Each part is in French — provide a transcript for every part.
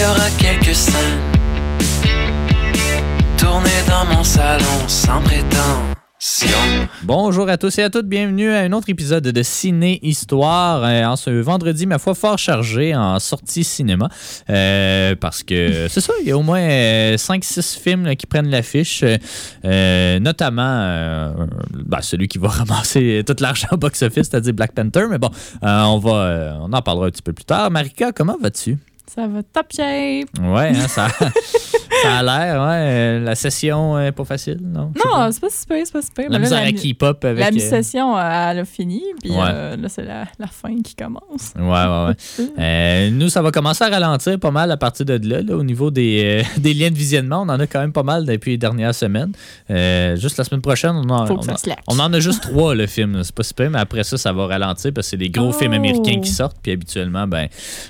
Il y aura quelques scènes tournées dans mon salon sans. Bonjour à tous et à toutes, bienvenue à un autre épisode de Ciné Histoire. Euh, en ce vendredi, ma foi, fort chargé en sortie cinéma. Euh, parce que c'est ça, il y a au moins 5-6 films là, qui prennent l'affiche. Euh, notamment euh, ben, celui qui va ramasser tout l'argent au box-office, c'est-à-dire Black Panther. Mais bon, euh, on, va, euh, on en parlera un petit peu plus tard. Marika, comment vas-tu? Ça va top shape. Ouais, hein, ça, ça a l'air. Ouais, la session est pas facile, non? Non, c'est pas si c'est pas si. La misère à keep-up avec... la euh, mi-session, euh, elle a fini, puis Ouais. euh, là, c'est la, la fin qui commence. Ouais, ouais, ouais. Euh, nous, ça va commencer à ralentir pas mal à partir de là, là, au niveau des, euh, des liens de visionnement. On en a quand même pas mal depuis les dernières semaines. Juste la semaine prochaine, on en, Faut que on ça on en a juste trois, le film. C'est pas super, mais après ça, ça va ralentir parce que c'est des gros Oh. films américains qui sortent. Puis habituellement, ben, les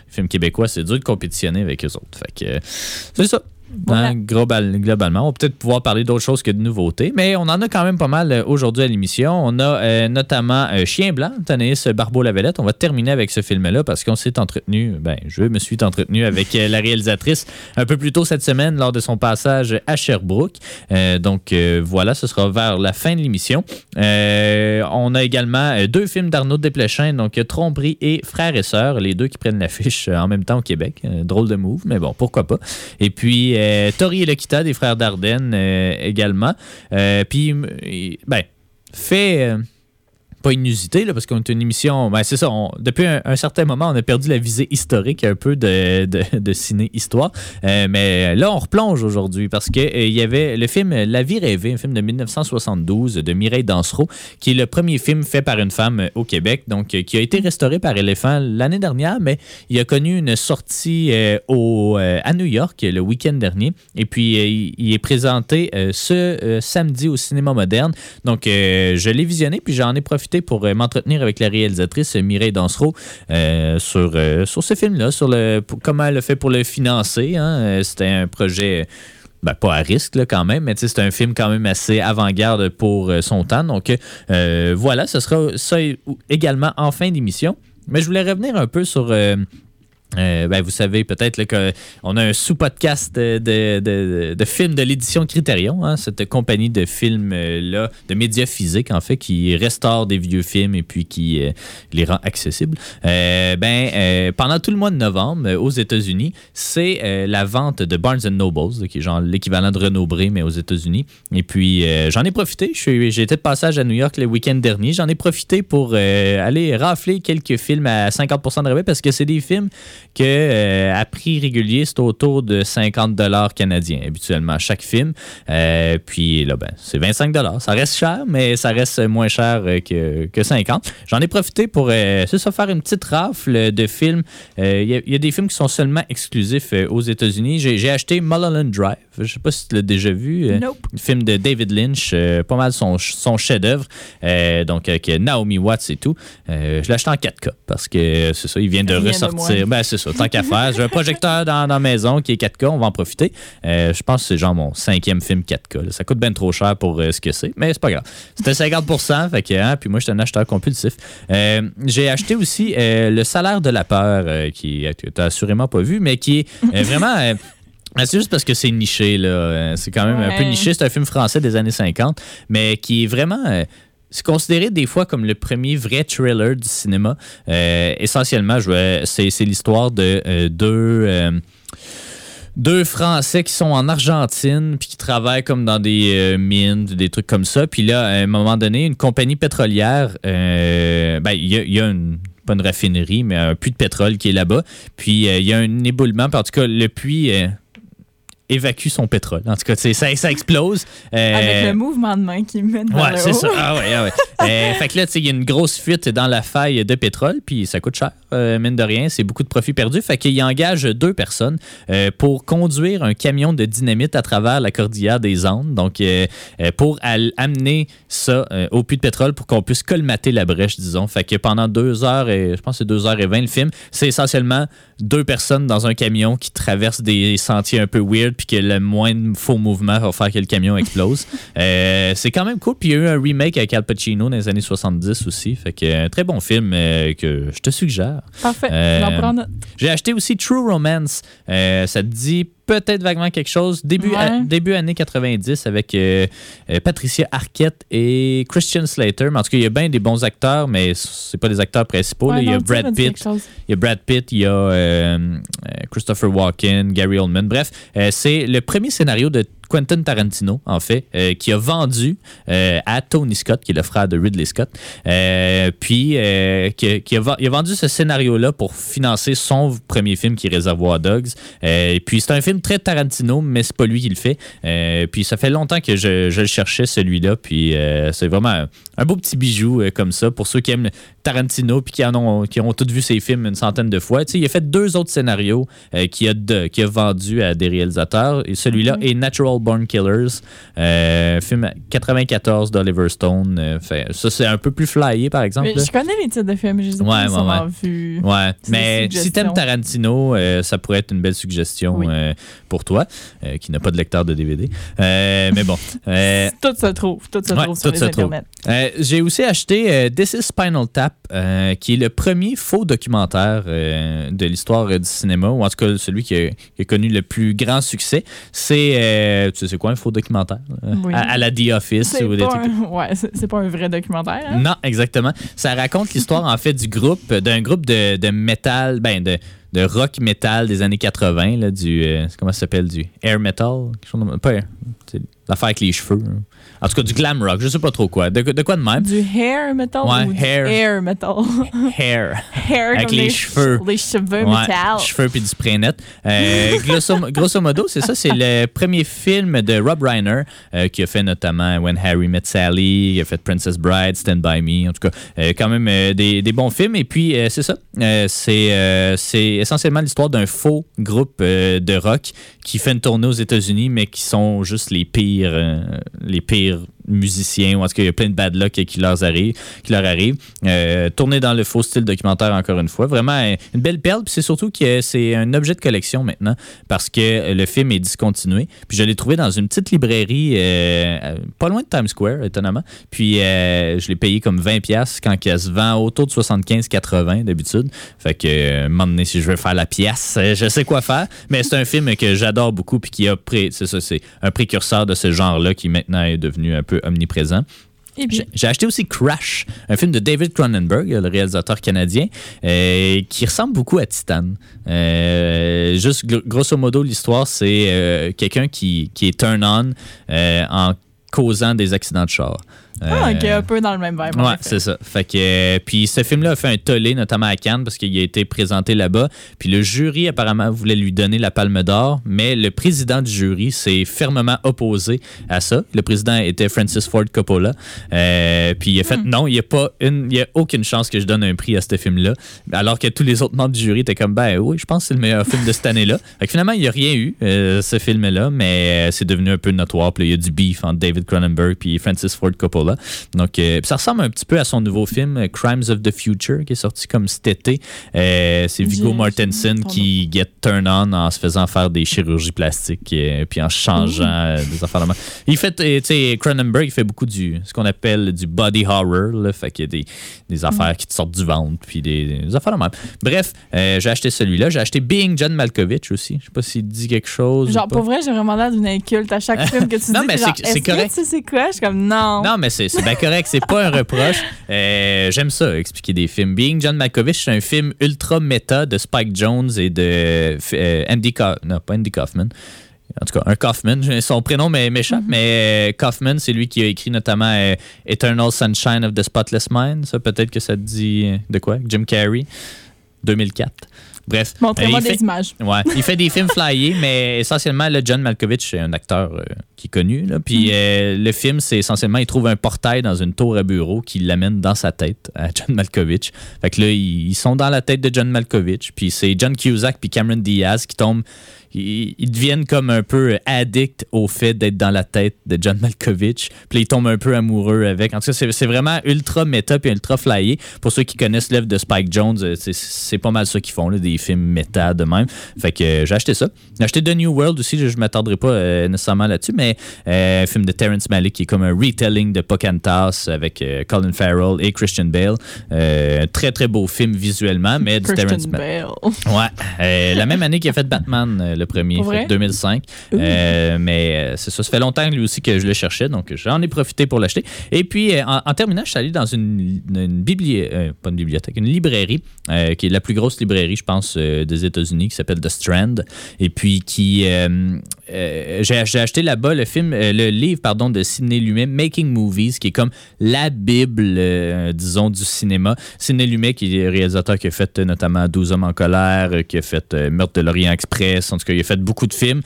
films québécois, c'est dur de compétitionner avec eux autres. Fait que euh, c'est ça. Hein, global- globalement, on va peut-être pouvoir parler d'autres choses que de nouveautés, mais on en a quand même pas mal euh, aujourd'hui à l'émission. On a euh, notamment euh, Chien Blanc, Tanaïs Barbeau-Lavalette. On va terminer avec ce film-là parce qu'on s'est entretenu, ben, je me suis entretenu avec la réalisatrice un peu plus tôt cette semaine lors de son passage à Sherbrooke. Donc voilà, ce sera vers la fin de l'émission. On a également deux films d'Arnaud Desplechin, donc Tromperie et Frères et Sœurs, les deux qui prennent l'affiche en même temps au Québec. Drôle de move, mais bon, pourquoi pas. Et puis euh, Tori et Lokita des Frères Dardenne euh, également. Euh, puis, ben, fait. Euh, pas inusité, là, parce qu'on est une émission. Ben, c'est ça. depuis un, certain moment, on a perdu la visée historique un peu de, de, ciné-histoire. Euh, mais là, on replonge aujourd'hui parce qu'il il y avait le film La vie rêvée, un film de 1972 de Mireille Dansereau, qui est le premier film fait par une femme euh, au Québec, donc euh, qui a été restauré par Elephant l'année dernière, mais il a connu une sortie euh, au, euh, à New York le week-end dernier. Et puis, euh, il, est présenté euh, ce euh, samedi au cinéma moderne. Donc, euh, je l'ai visionné, puis j'en ai profité pour euh, m'entretenir avec la réalisatrice euh, Mireille Dansereau euh, sur, sur ce film-là, sur le, comment elle a fait pour le financer. hein. C'était un projet. ben, pas à risque quand même, mais c'est un film quand même assez avant-garde pour son temps. Donc voilà, ce sera ça également en fin d'émission. Mais je voulais revenir un peu sur. Euh, ben, vous savez peut-être qu'on a un sous-podcast de, de, de- films de l'édition Criterion, hein, cette compagnie de films-là, de médias physiques en fait, qui restaure des vieux films et puis qui euh, les rend accessibles. Euh, ben, pendant tout le mois de novembre, aux États-Unis, c'est la vente de Barnes Nobles, qui est genre l'équivalent de Renaud mais aux États-Unis. Et puis, j'en ai profité. Été de passage à New York le week-end dernier. J'en ai profité pour aller rafler quelques films à 50% de rabais parce que c'est des films que euh, à prix régulier, c'est autour de 50 dollars canadiens habituellement chaque film. Euh, puis là, ben, c'est 25 dollars. Ça reste cher, mais ça reste moins cher euh, que, que 50. J'en ai profité pour c'est ça, faire une petite rafle de films. Il y, a- il y a des films qui sont seulement exclusifs aux États-Unis. J'ai acheté Mulholland Drive. Je sais pas si tu l'as déjà vu. Nope. le film de David Lynch, pas mal son, son chef-d'œuvre. Donc, avec Naomi Watts et tout. Je l'ai acheté en 4K parce que c'est ça, il vient de Rien ressortir. ben, c'est ça, tant qu'à faire. J'ai un projecteur dans, dans la maison qui est 4K, on va en profiter. Euh, je pense que c'est genre mon cinquième film 4K. là. Ça coûte bien trop cher pour euh, ce que c'est, mais c'est pas grave. C'était 50 fait que, hein, puis moi, j'étais un acheteur compulsif. Euh, J'ai acheté aussi Le salaire de la peur, qui que tu assurément pas vu, mais qui est vraiment. ah, C'est juste parce que c'est niché, là. C'est quand même un peu niché. C'est un film français des années 50, mais qui est vraiment. C'est considéré des fois comme le premier vrai thriller du cinéma. Euh, essentiellement, c'est l'histoire de euh, deux. euh, deux Français qui sont en Argentine puis qui travaillent comme dans des euh, mines, des trucs comme ça. Puis là, à un moment donné, une compagnie pétrolière, ben, il y a, y a une pas une raffinerie, mais un puits de pétrole qui est là-bas. Puis il y a un éboulement. En tout cas, le puits évacue son pétrole. En tout cas, ça, ça explose. Euh, Avec le mouvement de main qui mène vers Ouais, le haut. ça. Ah ouais, ah ouais. Euh, fait que là, il y a une grosse fuite dans la faille de pétrole, puis ça coûte cher. Euh, mine de rien. C'est beaucoup de profit perdu. Fait qu'il engage deux personnes euh, pour conduire un camion de dynamite à travers la cordillère des Andes. Donc, euh, euh, pour amener ça au puits de pétrole pour qu'on puisse colmater la brèche, disons. Fait que pendant deux heures, et je pense que c'est deux heures et vingt le film, c'est essentiellement deux personnes dans un camion qui traversent des sentiers un peu weird puis que le moindre faux mouvement va faire que le camion explose. C'est quand même cool. Puis il y a eu un remake avec Al Pacino dans les années 70 aussi. Fait que un très bon film que je te suggère. Parfait. Euh. J'ai acheté aussi True Romance. Euh, ça te dit peut-être vaguement quelque chose. Début, Ouais. début années 90 avec euh, Patricia Arquette et Christian Slater. Mais en tout cas, il y a bien des bons acteurs, mais c'est pas des acteurs principaux. Ouais, il y a Brad Pitt. Il y a Brad Pitt, il y a Christopher Walken, Gary Oldman. Bref, c'est le premier scénario de Quentin Tarantino, en fait, euh, qui a vendu euh, à Tony Scott, qui est le frère de Ridley Scott. Euh, puis, qui, qui a, va- il a vendu ce scénario-là pour financer son premier film qui est Réservoir Dogs. Et puis, c'est un film très Tarantino, mais c'est pas lui qui le fait. Puis, ça fait longtemps que je, je le cherchais, celui-là. Puis, c'est vraiment un, un beau petit bijou comme ça pour ceux qui aiment Tarantino puis qui, en ont, qui ont tous vu ses films une centaine de fois. Tu sais, il a fait deux autres scénarios qu'il a, de- a vendus à des réalisateurs. Et celui-là est Natural Born Killers, euh, film 94 d'Oliver Stone. Euh, fait- ça, c'est un peu plus flyé, par exemple. Mais je connais les titres de films, je les ai Ouais, ouais, nécessairement vus. Ouais, mais si t'aimes Tarantino, euh, ça pourrait être une belle suggestion Oui. pour toi, qui n'a pas de lecteur de DVD. Mais bon. Tout se trouve, tout se Ouais, trouve sur les. Euh, J'ai aussi acheté This is Spinal Tap, qui est le premier faux documentaire de l'histoire du cinéma, ou en tout cas celui qui a, qui a connu le plus grand succès. C'est, euh, tu sais, c'est quoi un faux documentaire? Oui. À, à la The Office ou des trucs un, ouais, c'est pas un vrai documentaire. hein? non, exactement. Ça raconte l'histoire en fait du groupe, d'un groupe de, de métal, ben de, de rock metal des années 80, là, du euh, comment ça s'appelle, du air metal, quelque chose de- pas l'affaire avec les cheveux. hein. En tout cas, du glam rock, je sais pas trop quoi. De, de quoi de même? Du hair metal Ouais, ou du hair. air metal? Hair. hair Avec les les cheveux. ch- Les cheveux Ouais, métal. cheveux puis du spray net. Euh, grosso, grosso modo, c'est ça, c'est le premier film de Rob Reiner euh, qui a fait notamment When Harry Met Sally, il a fait Princess Bride, Stand By Me, en tout cas, euh, quand même des, des bons films. Et puis, c'est ça, c'est essentiellement l'histoire d'un faux groupe de rock qui fait une tournée aux États-Unis, mais qui sont juste les pires, les pires peer musiciens, ou en tout cas, il y a plein de bad luck qui leur arrive. Qui leur arrive. Euh, dans le faux style documentaire, encore une fois. Vraiment euh, une belle perle. Puis c'est surtout que c'est un objet de collection maintenant parce que le film est discontinué. Puis je l'ai trouvé dans une petite librairie euh, pas loin de Times Square, étonnamment. Puis euh, je l'ai payé comme 20$ quand elle se vend autour de 75-80$ d'habitude. Fait que, euh, un moment donné, si je veux faire la pièce, je sais quoi faire. Mais c'est un film que j'adore beaucoup puis qui a ça, c'est un précurseur de ce genre-là qui maintenant est devenu un peu omniprésent. J'ai acheté aussi Crash, un film de David Cronenberg, le réalisateur canadien, euh, qui ressemble beaucoup à Titan. Euh, juste gr- grosso modo, l'histoire, c'est euh, quelqu'un qui, qui est turn-on en causant des accidents de char. Ah, Euh, ok, un peu dans le même vibe. Ouais, c'est ça. Fait que, euh, puis ce film-là a fait un tollé, notamment à Cannes, parce qu'il a été présenté là-bas. Puis le jury, apparemment, voulait lui donner la palme d'or, mais le président du jury s'est fermement opposé à ça. Le président était Francis Ford Coppola. Euh, puis il a fait non, il n'y a, pas une- il y a aucune chance que je donne un prix à ce film-là. Alors que tous les autres membres du jury étaient comme, ben oui, je pense que c'est le meilleur film de cette année-là. Fait que finalement, il n'y a rien eu, euh, ce film-là, mais c'est devenu un peu notoire. Puis il y a du beef entre David Cronenberg puis Francis Ford Coppola. Donc, euh, ça ressemble un petit peu à son nouveau film euh, Crimes of the Future qui est sorti comme cet été. Euh, c'est Viggo Mortensen qui get turn on en se faisant faire des chirurgies plastiques euh, puis en changeant des affaires de. Il fait, tu sais, Cronenberg, il fait beaucoup du, ce qu'on appelle du body horror. Là, fait qu'il y a des, des affaires qui te sortent du ventre puis des, des affaires de même. Bref, euh, j'ai acheté celui-là. J'ai acheté Being John Malkovich aussi. Je sais pas s'il dit quelque chose. Genre, ou pas. pour vrai, j'ai vraiment l'air d'une inculte à chaque film que tu Non, dis. mais t'es c'est- correct. tu sais c'est quoi? Je suis comme, non. Non, mais c'est bien correct. C'est pas un reproche. Euh, J'aime ça, expliquer des films. Being John Malkovich, c'est un film ultra méta de Spike Jones et de euh, Andy Kaufman. Non, pas Andy Kaufman. En tout cas, un Kaufman. Son prénom m'é- m'échappe, mais euh, Kaufman, c'est lui qui a écrit notamment euh, Eternal Sunshine of the Spotless Mind. Ça, peut-être que ça te dit de quoi? Jim Carrey, 2004. Bref. Montrez-moi euh, des fait- images. Ouais, il fait des films flyés, mais essentiellement, là, John Malkovich, c'est un acteur euh, qui est connu. Là, puis Mm. euh, le film, c'est essentiellement, il trouve un portail dans une tour à bureau qui l'amène dans sa tête à John Malkovich. Fait que là, ils, ils sont dans la tête de John Malkovich. Puis c'est John Cusack puis Cameron Diaz qui tombent. Ils, ils deviennent comme un peu addicts au fait d'être dans la tête de John Malkovich. Puis ils tombent un peu amoureux avec. En tout cas, c'est vraiment ultra méta puis ultra flyé. Pour ceux qui connaissent l'œuvre de Spike Jones, euh, c'est- pas mal ça qu'ils font, là, des films méta de même. Fait que euh, j'ai acheté ça. J'ai acheté The New World aussi, je, je m'attarderai pas euh, nécessairement là-dessus, mais euh, un film de Terrence Malick qui est comme un retelling de Pocahontas avec euh, Colin Farrell et Christian Bale. Euh, très très beau film visuellement, mais du Terrence Malick. Bale. Ouais, euh, la même année qu'il a fait Batman, euh, le premier, fait 2005. Euh, mais euh, c'est ça, ça fait longtemps lui aussi que je le cherchais, donc j'en ai profité pour l'acheter. Et puis, euh, en, en terminant, je suis allé dans une, une bibliothèque, pas une bibliothèque, une librairie, qui est la plus grosse librairie, je pense, des États-Unis, qui s'appelle The Strand. Et puis, qui. Euh, j'ai acheté là-bas le film, euh, le livre, pardon, de Sidney Lumet, Making Movies, qui est comme la Bible, euh, disons, du cinéma. Sidney Lumet, qui est réalisateur qui a fait notamment 12 hommes en colère, qui a fait Meurtre de l'Orient Express, en tout cas, il a fait beaucoup de films.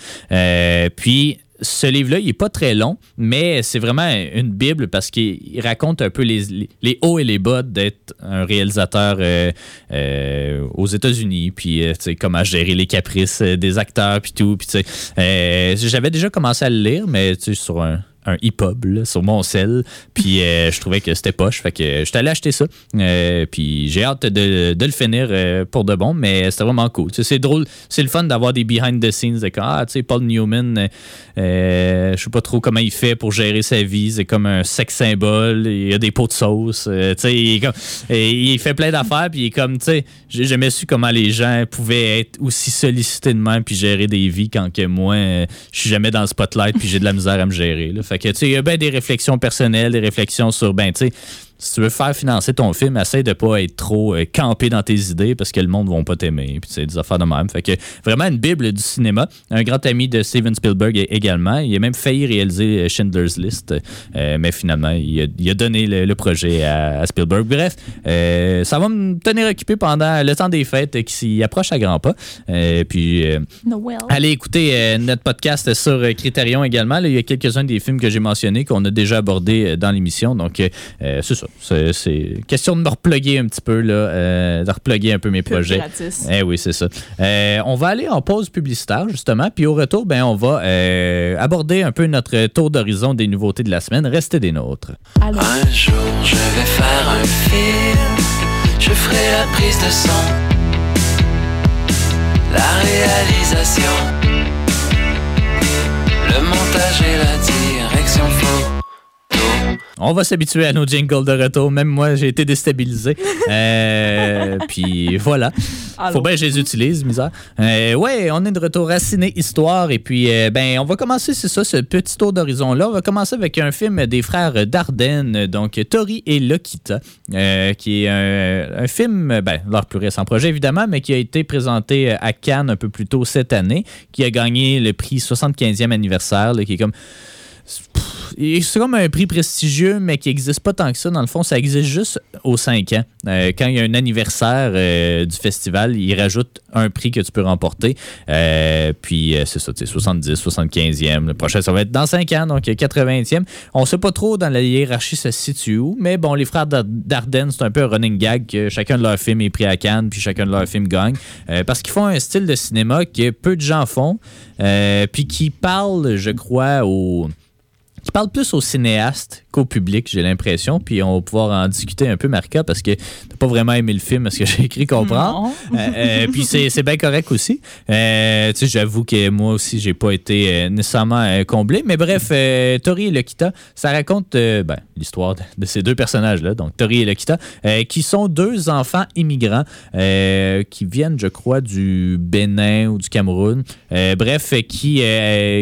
Puis, ce livre-là, il n'est pas très long, mais c'est vraiment une Bible parce qu'il il raconte un peu les, hauts et les bas d'être un réalisateur euh, euh, aux États-Unis, puis euh, comment gérer les caprices euh, des acteurs, puis tout. Puis, J'avais déjà commencé à le lire, mais sur un, un là, sur mon cell, puis euh, je trouvais que c'était poche, fait que je suis allé acheter ça. Euh, puis j'ai hâte de, de le finir euh, pour de bon, mais c'était vraiment cool. C'est drôle, c'est le fun d'avoir des behind the scenes de comme, ah, tu sais, Paul Newman, je sais pas trop comment il fait pour gérer sa vie, c'est comme un sex symbole, il a des pots de sauce, tu sais, il, fait plein d'affaires, puis il est comme, tu sais, j'ai jamais su comment les gens pouvaient être aussi sollicités de même puis gérer des vies quand que moi, je suis jamais dans le spotlight puis j'ai de la misère à me gérer. Que, tu il y a bien des réflexions personnelles, des réflexions sur, ben, tu sais, si tu veux faire financer ton film, essaie de pas être trop euh, campé dans tes idées parce que le monde ne va pas t'aimer. Puis c'est des affaires de même. Fait que vraiment une bible du cinéma. Un grand ami de Steven Spielberg é- également. Il a même failli réaliser euh, Schindler's List, euh, mais finalement, il a, il a donné le, le projet à, à Spielberg. Bref, euh, ça va me tenir occupé pendant le temps des fêtes qui s'y approche à grands pas. Puis Noël. Allez écouter notre podcast sur Criterion également. Là, il y a quelques-uns des films que j'ai mentionnés qu'on a déjà abordés dans l'émission. Donc, c'est ça. C'est, c'est question de me reploguer un petit peu, là, euh, de reploguer un peu mes Pub projets. gratis. Eh oui, c'est ça. Euh, on va aller en pause publicitaire, justement. Puis au retour, ben, on va euh, aborder un peu notre tour d'horizon des nouveautés de la semaine. Restez des nôtres. Allô? Un jour, je vais faire un film. Je ferai la prise de son, la réalisation, le montage et la direction photo. On va s'habituer à nos jingles de retour. Même moi, j'ai été déstabilisé. Euh, puis voilà. Allô. Faut bien que je les utilise, misère. Euh, ouais, on est de retour à Ciné Histoire. Et puis, euh, ben, on va commencer, c'est ça, ce petit tour d'horizon-là. On va commencer avec un film des frères Dardenne, donc Tori et Lokita, qui est un, un film, ben, leur plus récent projet, évidemment, mais qui a été présenté à Cannes un peu plus tôt cette année, qui a gagné le prix 75e anniversaire, là, qui est comme c'est comme un prix prestigieux, mais qui n'existe pas tant que ça. Dans le fond, ça existe juste aux 5 ans. Euh, quand il y a un anniversaire euh, du festival, ils rajoutent un prix que tu peux remporter. Euh, puis c'est ça, tu sais, 70, 75e. Le prochain, ça va être dans 5 ans, donc 80e. On ne sait pas trop dans la hiérarchie ça se situe où, mais bon, les frères Dar- Dardenne, c'est un peu un running gag que chacun de leurs films est pris à Cannes, puis chacun de leurs films gagne. Parce qu'ils font un style de cinéma que peu de gens font, puis qui parle, je crois, aux qui parle plus aux cinéastes qu'au public, j'ai l'impression. Puis on va pouvoir en discuter un peu, Marca, parce que t'as pas vraiment aimé le film, parce que j'ai écrit comprendre. Euh, euh, puis c'est bien correct aussi. Euh, tu sais, j'avoue que moi aussi, j'ai pas été nécessairement comblé. Mais bref, Tori et Lokita, ça raconte ben, l'histoire de, de ces deux personnages-là, donc Tori et Lokita, qui sont deux enfants immigrants qui viennent, je crois, du Bénin ou du Cameroun. Bref, qui,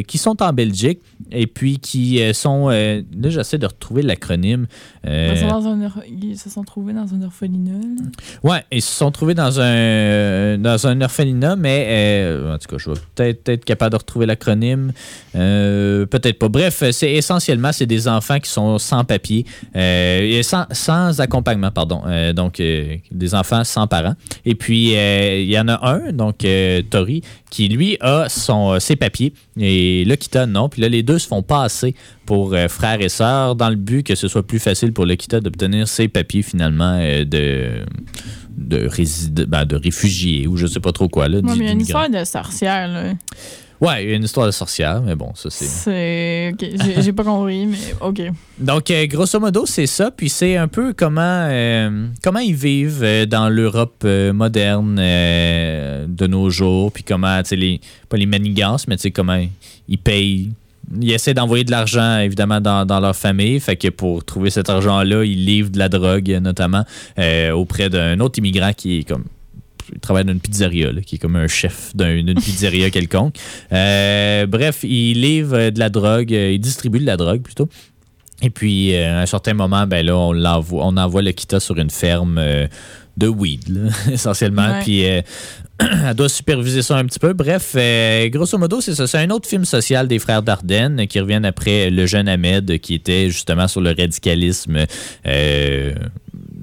qui sont en Belgique et puis qui sont. là, j'essaie de retrouver l'acronyme. Ils se sont trouvés dans une orphelinat. Orphelinat. Ouais, ils se sont trouvés dans un dans un orphelinat, mais euh, en tout cas, je vais peut-être être capable de retrouver l'acronyme. Euh, peut-être pas. Bref, c'est essentiellement c'est des enfants qui sont sans papier, euh, et sans, accompagnement, pardon. Euh, donc euh, des enfants sans parents. Et puis euh, il y en a un, donc euh, Tori, qui lui a son ses papiers et Lokita non? Puis là les deux se font passer pour euh, frères et sœurs dans le but que ce soit plus facile pour Lokita d'obtenir ses papiers finalement euh, de de, ben, de réfugiés ou je sais pas trop quoi. Là, Ouais, mais il y a une histoire de sorcière, là. Ouais, il y a une histoire de sorcière, mais bon, ça c'est. C'est. ok, j'ai- pas compris, mais OK. Donc, euh, grosso modo, c'est ça. Puis c'est un peu comment, euh, comment ils vivent euh, dans l'Europe euh, moderne euh, de nos jours. Puis comment, tu sais, les, pas les manigances, mais tu sais, comment ils payent. Ils essaient d'envoyer de l'argent, évidemment, dans, dans leur famille. Fait que pour trouver cet argent-là, ils livrent de la drogue, notamment, euh, auprès d'un autre immigrant qui est comme. Il travaille dans une pizzeria, là, qui est comme un chef d'un- d'une pizzeria quelconque. Euh, bref, il livre de la drogue, euh, il distribue de la drogue plutôt. Et puis, euh, à un certain moment, ben là, on, l'envoie, on envoie le Kita sur une ferme de weed, là, essentiellement. Puis, euh, elle doit superviser ça un petit peu. Bref, euh, grosso modo, c'est ça. C'est un autre film social des frères Dardenne qui reviennent après le jeune Ahmed qui était justement sur le radicalisme euh,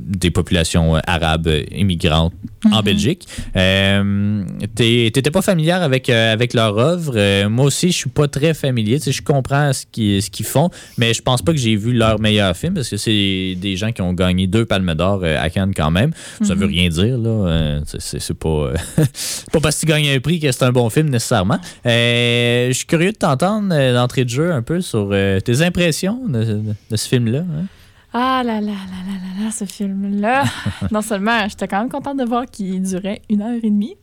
des populations euh, arabes euh, immigrantes en Belgique. Euh, T'étais pas familière avec, euh, avec leur œuvre. Euh, moi aussi, je suis pas très familier. Tu sais, je comprends ce qu'ils ce font, mais je pense pas que j'ai vu leur meilleur film parce que c'est des gens qui ont gagné deux palmes d'or à Cannes quand même. Ça veut rien dire, là. C'est- pas, pas parce que tu gagnes un prix que c'est un bon film nécessairement. Je suis curieux de t'entendre d'entrée de jeu un peu sur tes impressions de, de- de ce film-là. hein. Ah là là là là là là, ce film-là. non seulement, j'étais quand même contente de voir qu'il durait une heure et demie,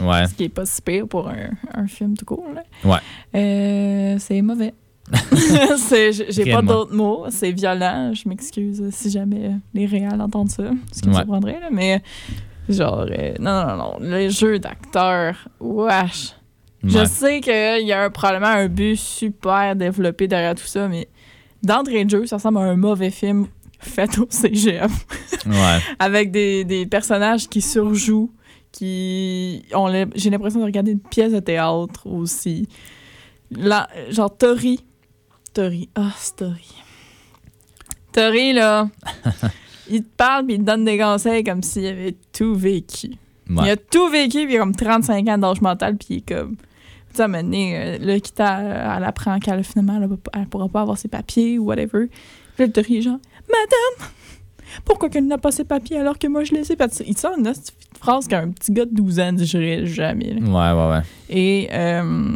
Ouais. ce qui est pas si pire pour un, un film tout court. Là. Ouais. Euh, c'est mauvais. C'est- J'ai pas d'autres mots. C'est violent. Je m'excuse si jamais les réals entendent ça, ce qui me Ouais. surprendrait. Là, mais genre, euh, non, non, non. Les jeux d'acteurs, wesh. Je sais qu'il y a un- probablement un but super développé derrière tout ça, mais d'entrée de jeu, ça ressemble à un mauvais film fait au CGM Ouais. avec des, des personnages qui surjouent, qui j'ai l'impression de regarder une pièce de théâtre aussi. Là, genre Tori. Tori. Ah, c'est Tori. Tori, là, il te parle puis il te donne des conseils comme s'il avait tout vécu. Il Ouais. a tout vécu, puis il a comme 35 ans d'âge mental, puis il est comme. Tu sais, euh, là, quitte à, elle apprend qu'elle, finalement, elle, pas- elle pourra pas avoir ses papiers ou whatever. Puis là, le est genre, Madame, pourquoi qu'elle n'a pas ses papiers alors que moi je les ai? Puis il te sort une phrase qu'un petit gars de 12 ans dirait jamais. là. Ouais, ouais, ouais. Et euh,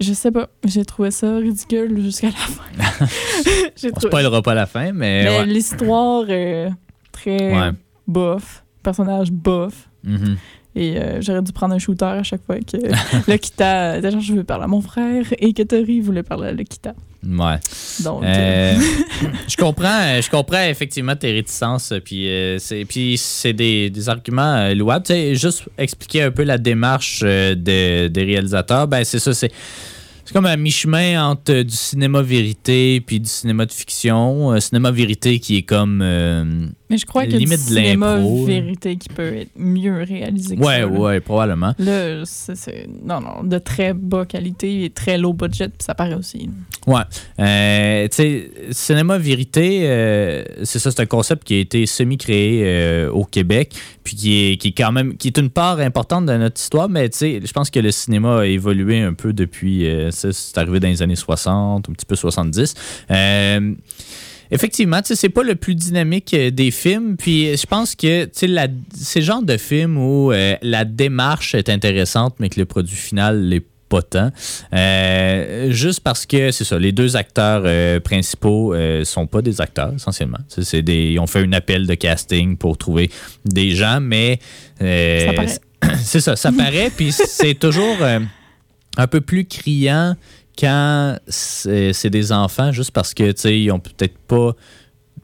je sais pas, j'ai trouvé ça ridicule jusqu'à la fin. j'ai On spoilera pas la fin, mais. Mais ouais. l'histoire, euh, très Ouais. bof, personnage bof. Mhm. Et euh, j'aurais dû prendre un shooter à chaque fois que Lokita était genre je veux parler à mon frère et que Tori voulait parler à Lokita. Ouais. Donc, euh, Euh, je comprends, je comprends effectivement tes réticences, puis euh, c'est, puis c'est des, des arguments louables. Tu sais, juste expliquer un peu la démarche des, des réalisateurs, ben c'est ça, c'est c'est comme un mi-chemin entre du cinéma vérité puis du cinéma de fiction. Euh, cinéma vérité qui est comme euh, mais je crois que de cinéma vérité qui peut être mieux réalisé que ouais, ça. ouais, probablement. Là, c'est, non, non, de très bas qualité et très low budget, puis ça paraît aussi. Ouais. Euh, tu sais, cinéma vérité, euh, c'est ça, c'est un concept qui a été semi-créé euh, au Québec, puis qui est, qui est quand même, qui est une part importante de notre histoire, mais tu sais, je pense que le cinéma a évolué un peu depuis, ça, c'est arrivé dans les années 60, un petit peu 70. Euh, Effectivement, tu sais, c'est pas le plus dynamique euh, des films. Puis je pense que tu sais, la- c'est le genre de film où euh, la démarche est intéressante, mais que le produit final l'est pas tant. Euh, juste parce que c'est ça, les deux acteurs euh, principaux euh, sont pas des acteurs essentiellement. Tu sais, C'est des, ils ont fait un appel de casting pour trouver des gens, mais euh, Ça paraît. c'est ça, ça paraît. Puis c'est toujours euh, un peu plus criant quand c'est des enfants, juste parce que tu sais, ils ont peut-être pas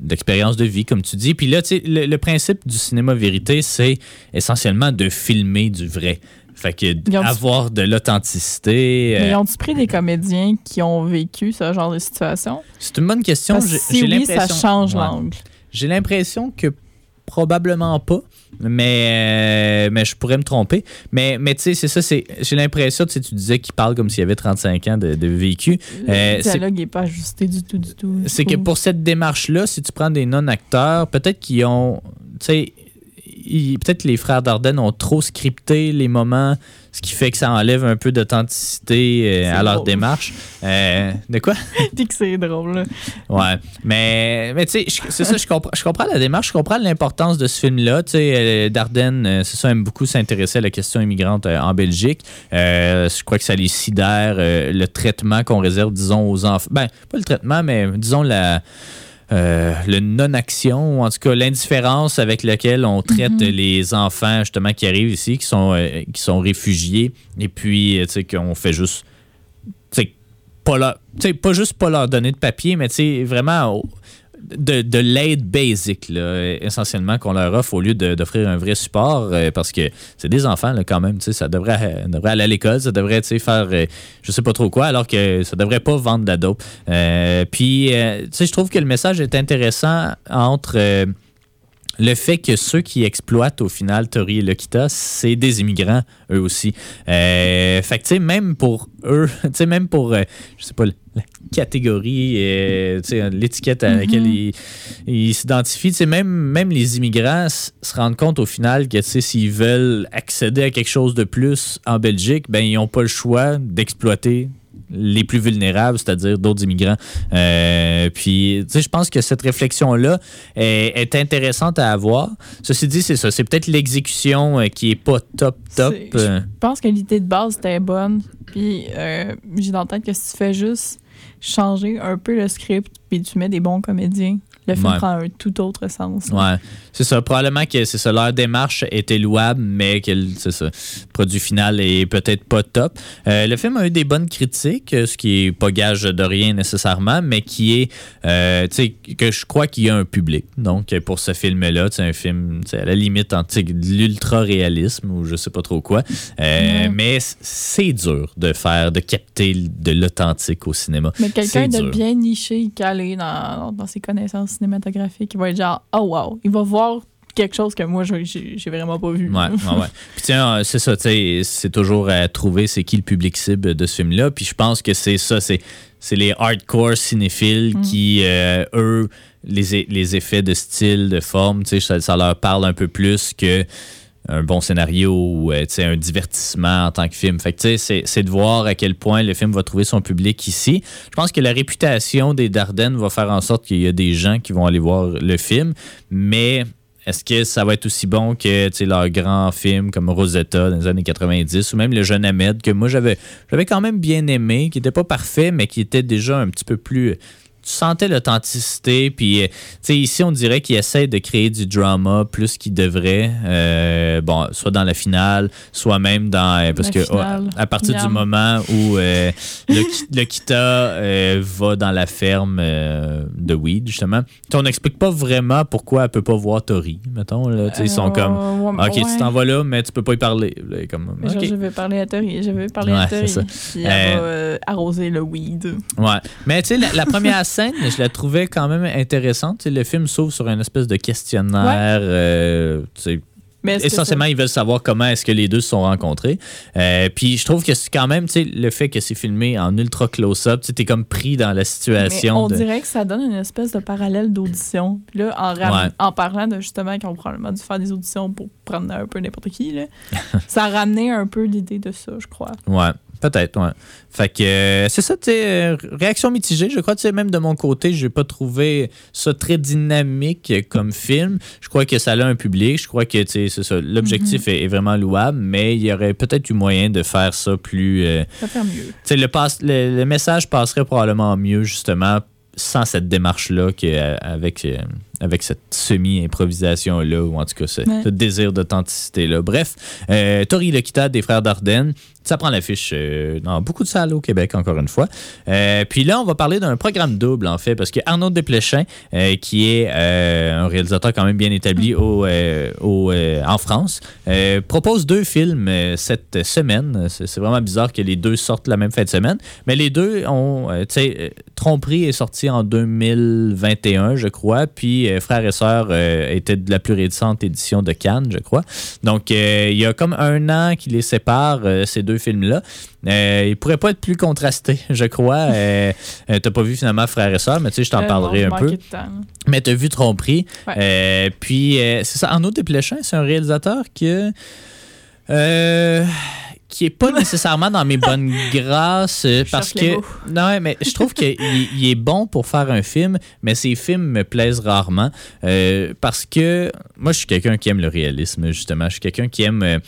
d'expérience de vie, comme tu dis. Puis là, tu sais, le, le principe du cinéma vérité, c'est essentiellement de filmer du vrai. Fait que avoir de l'authenticité. Mais euh, ont-tu pris des comédiens qui ont vécu ce genre de situation? c'est une bonne question. Parce si oui, ça change Ouais. l'angle. J'ai l'impression que probablement pas. Mais, euh, mais je pourrais me tromper. Mais, mais tu sais, c'est ça, c'est, j'ai l'impression, tu sais, tu disais qu'il parle comme s'il avait 35 ans de, de vécu. Euh, le dialogue n'est pas ajusté du tout, du tout. c'est que pour cette démarche-là, si tu prends des non-acteurs, peut-être qu'ils ont. Tu sais, peut-être que les frères Dardenne ont trop scripté les moments, ce qui fait que ça enlève un peu d'authenticité euh, à leur drôle. démarche. Euh, de quoi? Dis que c'est drôle. là. Ouais. Mais, mais tu sais, je- c'est ça, je comprends, je comprends la démarche, je comprends l'importance de ce film-là. Tu sais, euh, Dardenne, c'est ça, aime beaucoup s'intéresser à la question immigrante en Belgique. Je crois que ça les sidère, le traitement qu'on réserve, disons, aux enfants. Ben, pas le traitement, mais disons la. Euh, le non-action, ou en tout cas l'indifférence avec laquelle on traite les enfants justement qui arrivent ici, qui sont, euh, qui sont réfugiés, et puis euh, tu sais qu'on fait juste tu sais, pas leur- pas juste pas leur donner de papier, mais tu sais, vraiment de, de l'aide basique, là, essentiellement, qu'on leur offre au lieu d'offrir un vrai support, euh, parce que c'est des enfants, là, quand même, tu sais, ça devrait, euh, devrait aller à l'école, ça devrait, faire euh, je sais pas trop quoi, alors que ça devrait pas vendre de. Euh, puis, tu sais, je trouve que le message est intéressant entre... le fait que ceux qui exploitent au final Tori et Lokita, c'est des immigrants, eux aussi. Euh, fait que, tu sais, même pour eux, tu sais, même pour, euh, je sais pas, la catégorie, euh, l'étiquette à laquelle ils ils s'identifient, tu sais, même, même les immigrants se rendent compte au final que, tu sais, s'ils veulent accéder à quelque chose de plus en Belgique, ben, ils n'ont pas le choix d'exploiter les plus vulnérables, c'est-à-dire d'autres immigrants. Euh, puis, tu sais, je pense que cette réflexion-là est, est intéressante à avoir. Ceci dit, c'est ça. C'est peut-être l'exécution euh, qui est pas top, top. C'est- euh, Je pense que l'idée de base était bonne. Puis euh, j'ai dans la tête que si tu fais juste changer un peu le script puis tu mets des bons comédiens, le film Ouais. prend un tout autre sens. Ouais, c'est ça. Probablement que c'est ça. Leur démarche était louable, mais que ça. Le produit final est peut-être pas top. Euh, le film a eu des bonnes critiques, euh, ce qui est pas gage de rien nécessairement, mais qui est, euh, tu sais, que je crois qu'il y a un public. Donc pour ce film-là, c'est un film, à la limite sais, de l'ultra réalisme ou je sais pas trop quoi. Euh. Mais c'est dur de faire, de capter de l'authentique au cinéma. Mais quelqu'un de bien niché, calé dans, dans ses connaissances cinématographiques, il va être genre, oh wow, il va voir quelque chose que moi, j'ai- vraiment pas vu. Ouais, ouais, ouais. Puis tiens, euh, c'est ça, tu sais, c'est toujours à trouver c'est qui le public cible de ce film-là. Puis je pense que c'est ça, c'est, c'est les hardcore cinéphiles qui, euh, eux, les, les effets de style, de forme, tu sais, ça, ça leur parle un peu plus que un bon scénario ou euh, un divertissement en tant que film. Fait c'est, de voir à quel point le film va trouver son public ici. Je pense que la réputation des Dardennes va faire en sorte qu'il y a des gens qui vont aller voir le film, mais est-ce que ça va être aussi bon que leur grand film comme Rosetta dans les années 90 ou même Le Jeune Ahmed que moi j'avais j'avais quand même bien aimé, qui n'était pas parfait, mais qui était déjà un petit peu plus. Tu sentais l'authenticité, puis euh, tu sais, ici on dirait qu'il essaie de créer du drama plus qu'il devrait, euh, bon, soit dans la finale, soit même dans. euh, parce La que oh, à partir du moment où le, Ki- le Kita va dans la ferme de Weed, justement, on n'explique pas vraiment pourquoi elle peut pas voir Tori, mettons. Là, ils sont comme. Ok, ouais. tu t'en vas là, mais tu peux pas y parler. Là, comme, genre, je vais parler à Tori, je vais parler Ouais, à Tori. Puis elle va arroser le weed. Ouais. Mais tu sais, la, la première scène, je la trouvais quand même intéressante. Le film s'ouvre sur une espèce de questionnaire. euh, Mais essentiellement, ils veulent savoir comment est-ce que les deux se sont rencontrés. Euh, puis je trouve que c'est quand même, tu sais, le fait que c'est filmé en ultra close-up, tu t'es comme pris dans la Mais situation. on de... dirait que ça donne une espèce de parallèle d'audition. Puis là, en, ram- Ouais. en parlant de justement qu'ils ont probablement dû faire des auditions pour prendre un peu n'importe qui, là, ça a ramené un peu l'idée de ça, je crois. Ouais, peut-être, ouais. Fait que euh, c'est ça, tu sais, euh, réaction mitigée. Je crois, tu sais, même de mon côté, j'ai pas trouvé ça très dynamique comme film. Je crois que ça a un public. Je crois que, tu sais, c'est ça. L'objectif est, est vraiment louable, mais il y aurait peut-être eu moyen de faire ça plus. euh, Ça fait mieux. tu sais, le, passe- le, le message passerait probablement mieux, justement, sans cette démarche-là qu'avec euh, avec cette semi-improvisation-là, ou en tout cas ce, Ouais. ce désir d'authenticité-là. Bref, euh, Tori Lokita des Frères Dardenne, ça prend l'affiche euh, dans beaucoup de salles au Québec, encore une fois. Euh, puis là, on va parler d'un programme double, en fait, parce que Arnaud Desplechin, qui est un réalisateur quand même bien établi au, au, euh, en France, propose deux films cette semaine. C'est vraiment bizarre que les deux sortent la même fin de semaine, mais les deux ont, tu sais, Tromperie est sorti en 2021, je crois, puis puis euh, Frères et Sœurs euh, était de la plus récente édition de Cannes, je crois. Donc, euh, il y a comme un an qui les sépare, euh, ces deux films-là. Ils pourraient pas être plus contrastés, je crois. Euh, T'as pas vu finalement Frères et Sœurs, mais tu sais, je t'en parlerai non, un peu. manquais de temps. Mais t'as vu Tromperie. Ouais. Puis, euh, c'est ça, Arnaud Desplechin, c'est un réalisateur que. euh, qui est pas nécessairement dans mes bonnes grâces euh, parce que non mais je trouve qu'il il est bon pour faire un film mais ses films me plaisent rarement euh, parce que moi je suis quelqu'un qui aime le réalisme justement. Je suis quelqu'un qui aime euh,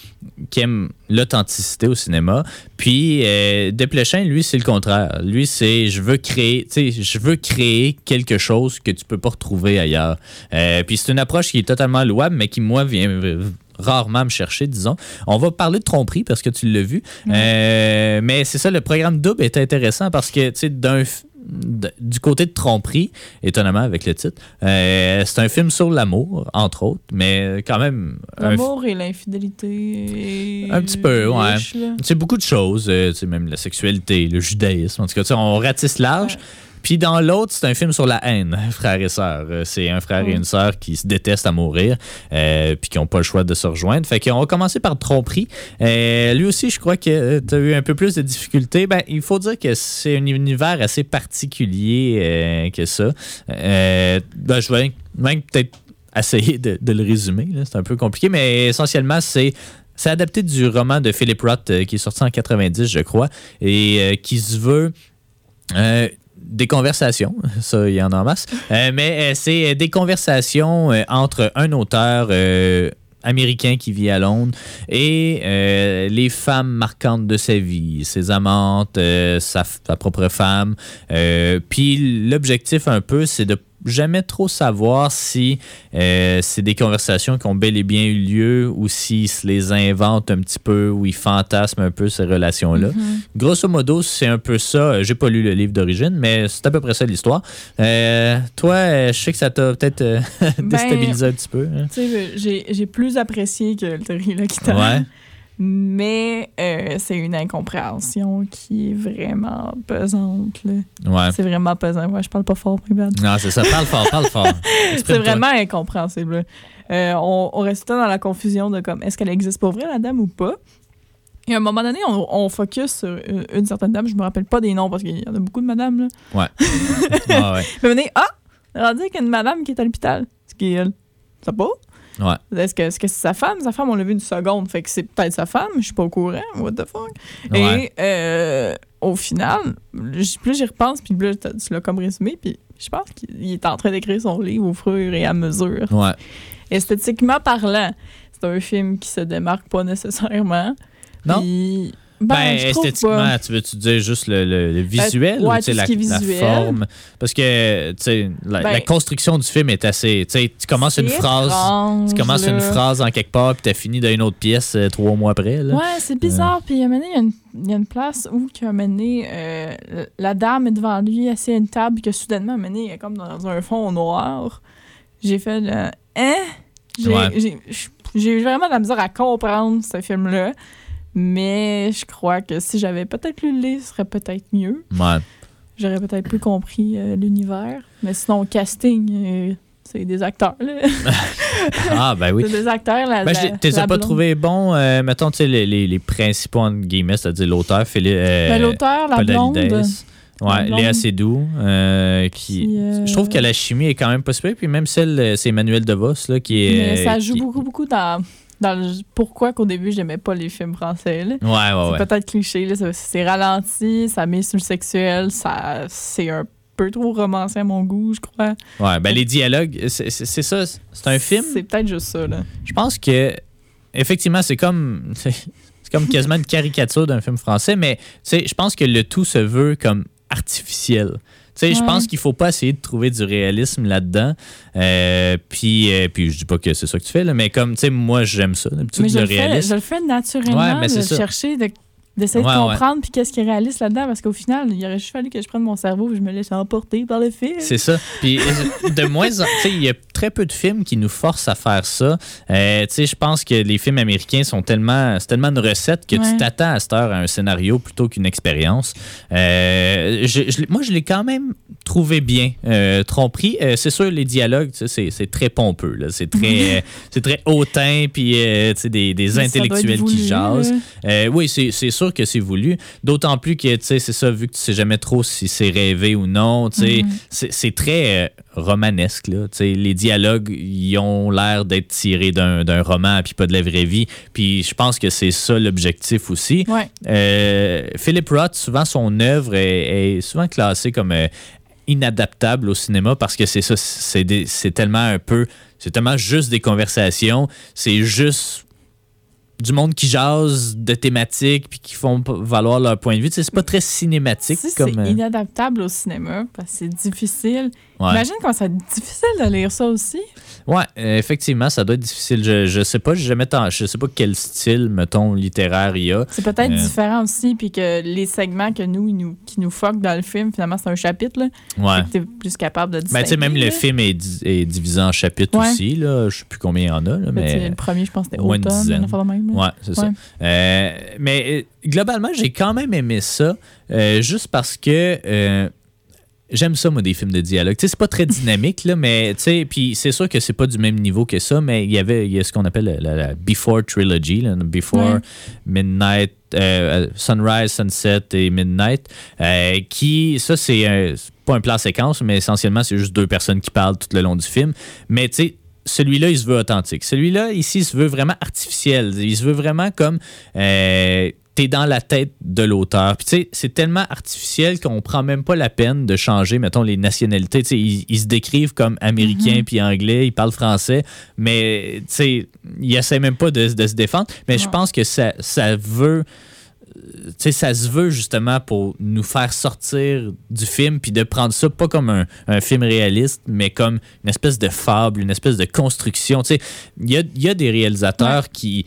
qui aime l'authenticité au cinéma. Puis euh, Desplechin lui c'est le contraire. Lui c'est je veux créer tu sais je veux créer quelque chose que tu peux pas retrouver ailleurs. Puis c'est une approche qui est totalement louable mais qui moi vient rarement me chercher, disons. On va parler de tromperie parce que tu l'as vu. Euh, mais c'est ça, le programme double est intéressant parce que, tu sais, d'un du côté de tromperie, étonnamment avec le titre, euh, c'est un film sur l'amour, entre autres, mais quand même. L'amour et l'infidélité. Un petit peu, ouais. c'est beaucoup de choses, euh, même la sexualité, le judaïsme. En tout cas, on ratisse large. Puis dans l'autre, c'est un film sur la haine, frères et sœurs. Euh, C'est un frère et Mm. une sœur qui se détestent à mourir, euh, puis qui n'ont pas le choix de se rejoindre. Fait qu'on va commencer par tromperie. Euh, lui aussi, je crois que tu as eu un peu plus de difficultés. Ben, il faut dire que c'est un univers assez particulier euh, que ça. Euh, ben, je vais même peut-être essayer de, de le résumer. C'est un peu compliqué, mais essentiellement, c'est c'est adapté du roman de Philip Roth euh, qui est sorti en 90, je crois, et euh, qui se veut euh, des conversations, ça, il y en a en masse, Euh, mais euh, c'est euh, des conversations entre un auteur américain qui vit à Londres et les femmes marquantes de sa vie, ses amantes, sa, propre femme. Puis l'objectif un peu, c'est de jamais trop savoir si euh, c'est des conversations qui ont bel et bien eu lieu ou s'ils se les inventent un petit peu ou ils fantasment un peu ces relations-là. Grosso modo, c'est un peu ça. Euh, J'ai pas lu le livre d'origine, mais c'est à peu près ça l'histoire. Euh, toi, je sais que ça t'a peut-être euh, déstabilisé un petit peu. hein. Tu sais, j'ai j'ai plus apprécié que le Terry L'Occitan. Ouais. Mais euh, c'est une incompréhension qui est vraiment pesante. Ouais. C'est vraiment pesant. Ouais, je parle pas fort, mais bad. Non, c'est ça. Parle fort, parle fort. C'est vraiment incompréhensible. Euh, on, on reste tout le temps dans la confusion de comme est-ce qu'elle existe pour vrai, la dame, ou pas? Et à un moment donné, on, on focus sur une, une certaine dame. Je me rappelle pas des noms parce qu'il y en a beaucoup de madames. Là. Ouais, ouais. Mais on est Ah! Rendu qu'il y a une madame qui est à l'hôpital. Ce qui est elle. Ça pas? Ouais. Est-ce que c'est sa femme? Sa femme, on l'a vu une seconde. Fait que c'est peut-être sa femme. Je suis pas au courant. What the fuck? Ouais. Et euh, au final, plus j'y repense, puis plus tu l'as comme résumé, puis je pense qu'il est en train d'écrire son livre au fur et à mesure. Ouais. Esthétiquement parlant, c'est un film qui se démarque pas nécessairement. Non? Puis, ben, Ben, esthétiquement, pas. tu veux-tu dire juste le, le- le visuel ouais, ou tu la, qui la forme? Parce que tu sais, la, Ben, la construction du film est assez. Tu tu commences une phrase. étrange, Tu commences là. une phrase en quelque part, puis t'as fini dans une autre pièce euh, trois mois après. Là. Ouais, c'est bizarre. Puis, moment donné, il y a une- il y, a une place où, moment donné, euh, la dame est devant lui, assise à une table, puis que soudainement, il est comme dans un fond noir. J'ai fait le. Hein? J'ai Ouais. vraiment de la misère à comprendre ce film-là. Mais je crois que si j'avais peut-être lu le livre, ce serait peut-être mieux. Ouais. J'aurais peut-être plus compris euh, l'univers. Mais sinon, casting, euh, c'est des acteurs. Là. Ah, ben oui. C'est des acteurs. La, Ben, je t'es pas blonde. trouvé bon, euh, mettons, tu sais, les, les, les principaux, entre guillemets, c'est-à-dire l'auteur, Philippe. euh, Ben, L'auteur, la blonde. Ouais. Léa Seydoux, euh, qui, Qui, euh, je trouve que la chimie est quand même pas super. Puis même celle, c'est Emmanuel DeVos, là, qui est. Mais ça joue qui- beaucoup, beaucoup dans, dans le pourquoi qu'au début, j'aimais pas les films français. là? Ouais, ouais, ouais. C'est peut-être cliché, là, c'est ralenti, ça met sur le sexuel, ça, c'est un peu trop romancé à mon goût, je crois. Ouais, ben les dialogues, c'est c'est- c'est ça. C'est un film? C'est peut-être juste ça, là. Je pense que, effectivement, c'est comme. C'est comme quasiment une caricature d'un film français, mais je pense que le tout se veut comme artificiel. Je pense qu'il faut pas essayer de trouver du réalisme là-dedans. Euh, puis, euh, puis je dis pas que c'est ça que tu fais, là, mais comme, tu sais, moi, j'aime ça, Mais je le le, fais, réalisme. je le fais naturellement, Ouais, mais de chercher, de- d'essayer Ouais, de comprendre, puis qu'est-ce qui est réaliste là-dedans, parce qu'au final, il aurait juste fallu que je prenne mon cerveau et je me laisse emporter par le film. C'est ça. Puis euh, de moins en il y a très peu de films qui nous forcent à faire ça. Euh, tu sais, je pense que les films américains sont tellement, c'est tellement une recette que Ouais. tu t'attends à cette heure à un scénario plutôt qu'une expérience. Euh, je- je l'ai- moi, je l'ai quand même trouvé bien. Euh, tromperie, euh, c'est sûr, les dialogues, c'est très pompeux. C'est très, euh, très hautain, puis euh, des, des intellectuels voulu, qui jasent. Euh, oui, c'est sûr que c'est voulu. D'autant plus que, tu sais, c'est ça, vu que tu sais jamais trop si c'est rêvé ou non, tu sais, c'est- très romanesque, là. Les dialogues, ils ont l'air d'être tirés d'un d'un roman, puis pas de la vraie vie. Puis je pense que c'est ça l'objectif aussi. Ouais. Philip Roth, souvent, son œuvre est, est souvent classée comme inadaptable au cinéma parce que c'est ça, c'est tellement un peu, c'est tellement juste des conversations, c'est juste du monde qui jase de thématiques puis qui font valoir leur point de vue. Tu sais, C'est pas très cinématique Si comme. c'est euh, inadaptable au cinéma, parce que c'est difficile. ouais. Imagine va être difficile de lire ça aussi. Ouais, euh, effectivement, ça doit être difficile. Je, je sais pas, jamais je sais pas quel style, mettons, littéraire il y a. C'est peut-être Euh. différent aussi, puis que les segments que nous, qui nous fuck dans le film, finalement, c'est un chapitre, là. Ouais. Que t'es plus capable de Ben, distinguer. tu sais, même le film est, di- est divisé en chapitres Ouais. aussi. Là. Je sais plus combien il y en a. Là, sais, mais... Le premier, je pense, c'était au moins une automne, dizaine. une même. là. Ouais, c'est ça. Euh, mais euh, globalement, j'ai quand même aimé ça, euh, juste parce que euh, j'aime ça, moi, des films de dialogue. Tu sais, c'est pas très dynamique, là, mais tu sais, puis c'est sûr que c'est pas du même niveau que ça, mais il y avait il y a ce qu'on appelle la, la Before Trilogy, là, Before Ouais. Midnight, euh, Sunrise, Sunset et Midnight, euh, qui, ça, c'est un- c'est pas un plan séquence, mais essentiellement, c'est juste deux personnes qui parlent tout le long du film. Mais tu sais, celui-là, il se veut authentique. Celui-là, ici, il se veut vraiment artificiel. Il se veut vraiment comme euh, t'es dans la tête de l'auteur. Puis tu sais, c'est tellement artificiel qu'on prend même pas la peine de changer, mettons, les nationalités. Tu sais, ils, ils se décrivent comme américains puis anglais, ils parlent français, mais tu sais, ils essaient même pas de, de se défendre. Mais je pense que ça, ça veut ça se veut justement pour nous faire sortir du film puis de prendre ça pas comme un, un film réaliste, mais comme une espèce de fable, une espèce de construction. Il y a, y a des réalisateurs qui.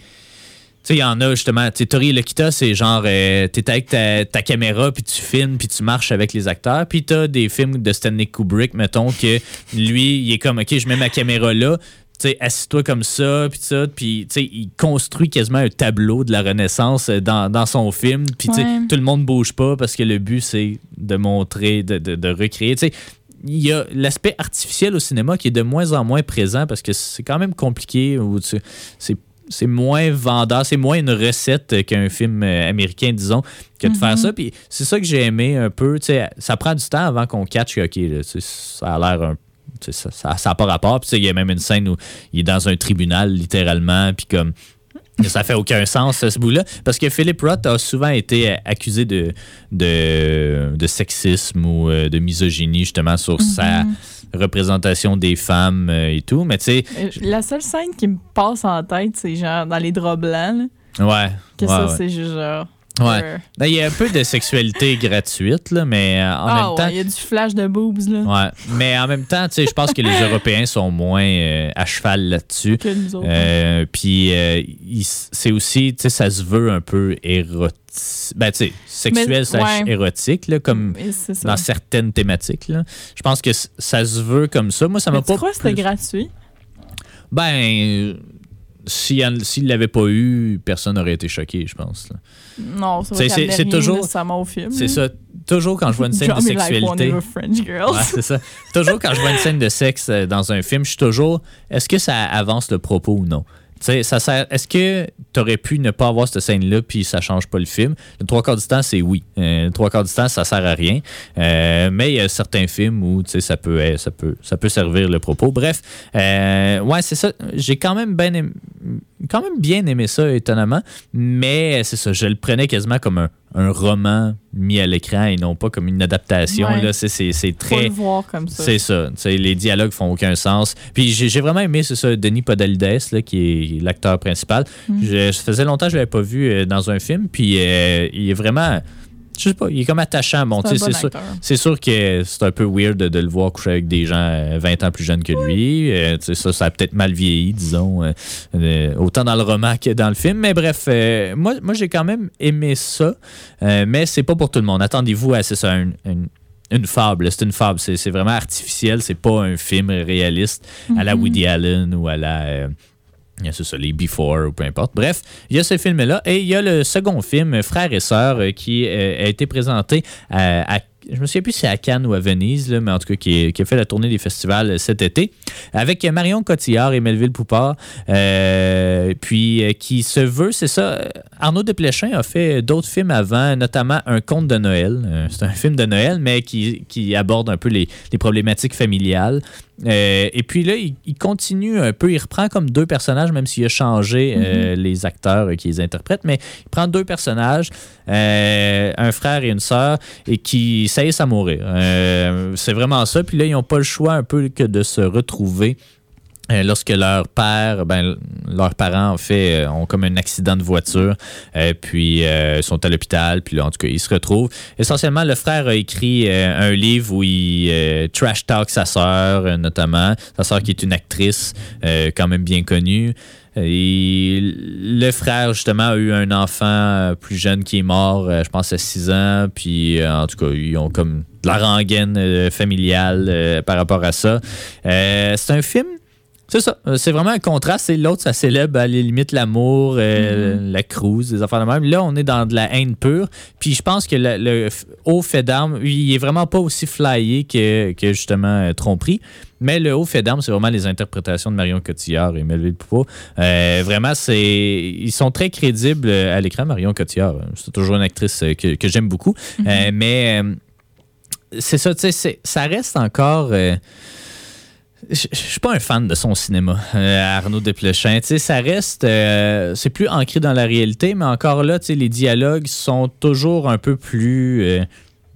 Tu sais, il y en a justement. Tu Tori Lokita, c'est genre, euh, t'es avec ta, ta caméra, puis tu filmes, puis tu marches avec les acteurs. Puis t'as des films de Stanley Kubrick, mettons, que lui, il est comme, OK, je mets ma caméra là, sais, assis-toi comme ça, puis ça, puis tu sais, il construit quasiment un tableau de la Renaissance euh, dans, dans son film, puis tu sais, Ouais. tout le monde bouge pas parce que le but, c'est de montrer, de, de, de recréer, tu sais. Il y a l'aspect artificiel au cinéma qui est de moins en moins présent parce que c'est quand même compliqué, ou c'est c'est moins vendeur, c'est moins une recette qu'un film euh, américain, disons, que de faire ça. Puis c'est ça que j'ai aimé un peu. tu sais, Ça prend du temps avant qu'on catch OK, là, ça a l'air un sais, ça n'a ça, pas rapport. Puis, il y a même une scène où il est dans un tribunal, littéralement, puis comme. Ça fait aucun sens, ce bout-là. Parce que Philip Roth a souvent été accusé de, de, de sexisme ou euh, de misogynie, justement, sur sa représentation des femmes euh, et tout. Mais tu sais, Euh, La seule scène qui me passe en tête, c'est genre dans les draps blancs, là, ouais. que ouais, ça, ouais. c'est juste genre. Ouais. Ben, Il y a un peu de sexualité gratuite, là, mais euh, en ah, même temps. il y a du flash de boobs, là, Ouais, mais en même temps, tu sais, je pense que les Européens sont moins euh, à cheval là-dessus. que nous autres. Euh, Puis euh, c'est aussi, tu sais, ça se veut un peu érotique. Ben, tu sais, sexuel slash érotique, là, comme dans certaines thématiques. Là. Je pense que ça se veut comme ça. Moi, ça m'a pas. que c'était gratuit? Ben, s'il en- s'il l'avait pas eu, personne n'aurait été choqué, je pense. là. Non, ça C'est- c'est- toujours- nécessairement au film. C'est ça. Toujours quand je vois une scène de like sexualité. Ouais, c'est ça. Toujours quand je vois une scène de sexe euh, dans un film, je suis toujours est-ce que ça avance le propos ou non? Sais, ça sert- Est-ce que tu aurais pu ne pas avoir cette scène-là puis ça change pas le film? Le trois quarts du temps, c'est oui. Euh, le trois quarts du temps, ça sert à rien. Euh, mais il y a certains films où ça peut, ça, peut, ça peut servir le propos. Bref, euh, ouais, c'est ça. J'ai quand même bien aimé, quand même bien aimé ça, étonnamment. Mais c'est ça, je le prenais quasiment comme un, un roman mis à l'écran et non pas comme une adaptation. Ouais. Là, c'est, c'est, c'est Faut très. le voir comme ça. C'est ça. Les dialogues font aucun sens. Puis j'ai j'ai vraiment aimé, c'est ça, Denis Podalides, là, qui est l'acteur principal. Mm. Je, ça faisait longtemps que je l'avais pas vu euh, dans un film. Puis euh, il est vraiment. Je sais pas, il est comme attachant. Bon, C'est bon sûr. sûr que c'est un peu weird de, de le voir coucher avec des gens euh, 20 ans plus jeunes que lui. Euh, ça, ça a peut-être mal vieilli, disons, euh, euh, autant dans le roman que dans le film. Mais bref, euh, moi, moi j'ai quand même aimé ça, euh, mais c'est pas pour tout le monde. Attendez-vous à c'est ça, un- un- une fable. C'est une fable. C'est c'est vraiment artificiel. C'est pas un film réaliste à la Woody Allen ou à la. euh, c'est ça, les Before ou peu importe. Bref, il y a ce film-là et il y a le second film, Frères et Sœurs, euh, qui euh, a été présenté à, à- je me souviens plus si c'est à Cannes ou à Venise, mais en tout cas, qui, a fait la tournée des festivals euh, cet été, avec Marion Cotillard et Melville Poupard, puis qui se veut, c'est ça, Arnaud Desplechin a fait d'autres films avant, notamment Un conte de Noël. C'est un film de Noël, mais qui, qui aborde un peu les, les problématiques familiales. Euh, et puis là, il, il continue un peu, il reprend comme deux personnages, même s'il a changé euh, les acteurs euh, qui les interprètent, mais il prend deux personnages, euh, un frère et une sœur, et qui saillissent à mourir. C'est vraiment ça. Puis là, ils n'ont pas le choix un peu que de se retrouver. Euh, Lorsque leur père, ben, leurs parents en fait, euh, ont comme un accident de voiture, euh, puis euh, sont à l'hôpital, puis là, en tout cas, ils se retrouvent. Essentiellement, le frère a écrit un livre où il trash talk sa sœur, notamment. Sa sœur qui est une actrice quand même bien connue. Et le frère, justement, a eu un enfant plus jeune qui est mort, je pense, à 6 ans. Puis, en tout cas, ils ont comme de la rengaine familiale par rapport à ça. C'est un film. C'est ça. Euh, C'est vraiment un contraste. Et l'autre, ça célèbre à la limite l'amour, euh, la cruise, des affaires de même. Là, on est dans de la haine pure. Puis je pense que le, haut fait d'armes, il est vraiment pas aussi flyé que, que justement euh, Tromperie. Mais le haut fait d'armes, c'est vraiment les interprétations de Marion Cotillard et Melville Poupeau. Euh, vraiment, c'est ils sont très crédibles euh, à l'écran. Marion Cotillard, euh, c'est toujours une actrice euh, que, que j'aime beaucoup. Euh, mais euh, c'est ça, tu sais, ça reste encore. Je suis pas un fan de son cinéma, euh, Arnaud Desplechin. Ça reste, euh, c'est plus ancré dans la réalité, mais encore là, les dialogues sont toujours un peu plus euh,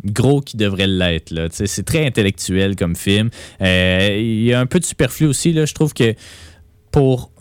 gros qu'ils devraient l'être. C'est très intellectuel comme film. Il y a un peu de superflu aussi. Je trouve que pour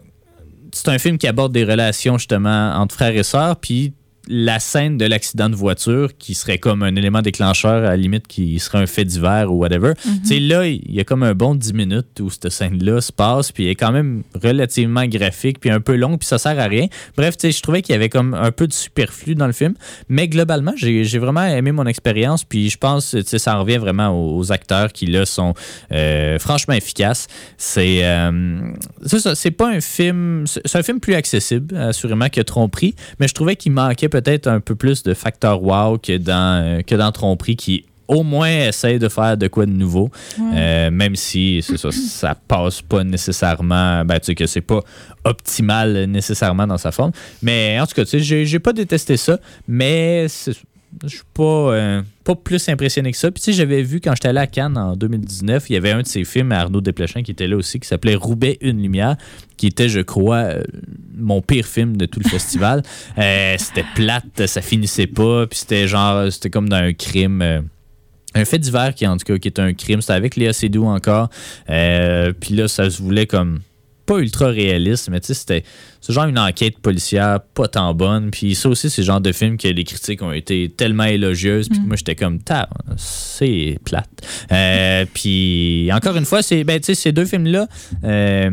c'est un film qui aborde des relations justement entre frères et sœurs, puis la scène de l'accident de voiture qui serait comme un élément déclencheur à la limite qui serait un fait divers ou whatever. Tu sais là, il y a comme un bon 10 minutes où cette scène-là se passe, puis elle est quand même relativement graphique, puis un peu longue, puis ça sert à rien. Bref, tu sais, je trouvais qu'il y avait comme un peu de superflu dans le film, mais globalement, j'ai vraiment aimé mon expérience, puis je pense, tu sais, ça en revient vraiment aux, aux acteurs qui là sont euh, franchement efficaces. C'est euh, c'est ça, c'est pas un film, c'est un film plus accessible, assurément, que Tromperie, mais je trouvais qu'il manquait peut-être un peu plus de facteur wow que dans, euh, que dans Tromperie, qui au moins essaye de faire de quoi de nouveau, Euh, même si c'est ça, ça passe pas nécessairement, ben tu sais que c'est pas optimal nécessairement dans sa forme, mais en tout cas, tu sais, j'ai j'ai pas détesté ça, mais c'est- je suis pas, euh, pas plus impressionné que ça. Puis tu sais, j'avais vu quand j'étais allé à Cannes en 2019, il y avait un de ses films Arnaud Desplechin qui était là aussi, qui s'appelait Roubaix, une lumière, qui était, je crois, euh, mon pire film de tout le festival. Euh, c'était plate, ça finissait pas, puis c'était genre, c'était comme dans un crime. un fait divers qui, en tout cas, qui est un crime. C'était avec Léa Seydoux encore. Euh, puis là, ça se voulait comme pas ultra réaliste, mais tu sais, c'était ce genre une enquête policière pas tant bonne. Puis ça aussi, c'est le genre de film que les critiques ont été tellement élogieuses. Puis moi, j'étais comme, ta, c'est plate. Euh, puis encore une fois, c'est, ben, tu sais, ces deux films-là, euh,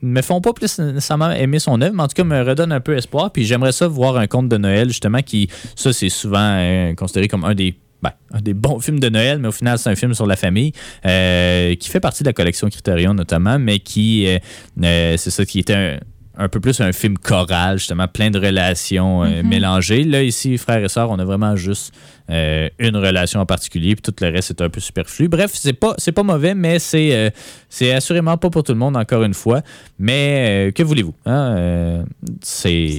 me font pas plus nécessairement aimer son œuvre, mais en tout cas me redonnent un peu espoir. Puis j'aimerais ça voir un conte de Noël, justement, qui, ça, c'est souvent euh, considéré comme un des ben, un des bons films de Noël, mais au final, c'est un film sur la famille euh, qui fait partie de la collection Criterion notamment, mais qui, euh, euh, c'est ça, qui était un, un peu plus un film choral, justement, plein de relations euh, mélangées. Là, ici, frères et sœurs, on a vraiment juste euh, une relation en particulier, puis tout le reste est un peu superflu. Bref, c'est pas, c'est pas mauvais, mais c'est, euh, c'est assurément pas pour tout le monde, encore une fois. Mais euh, que voulez-vous? hein? C'est.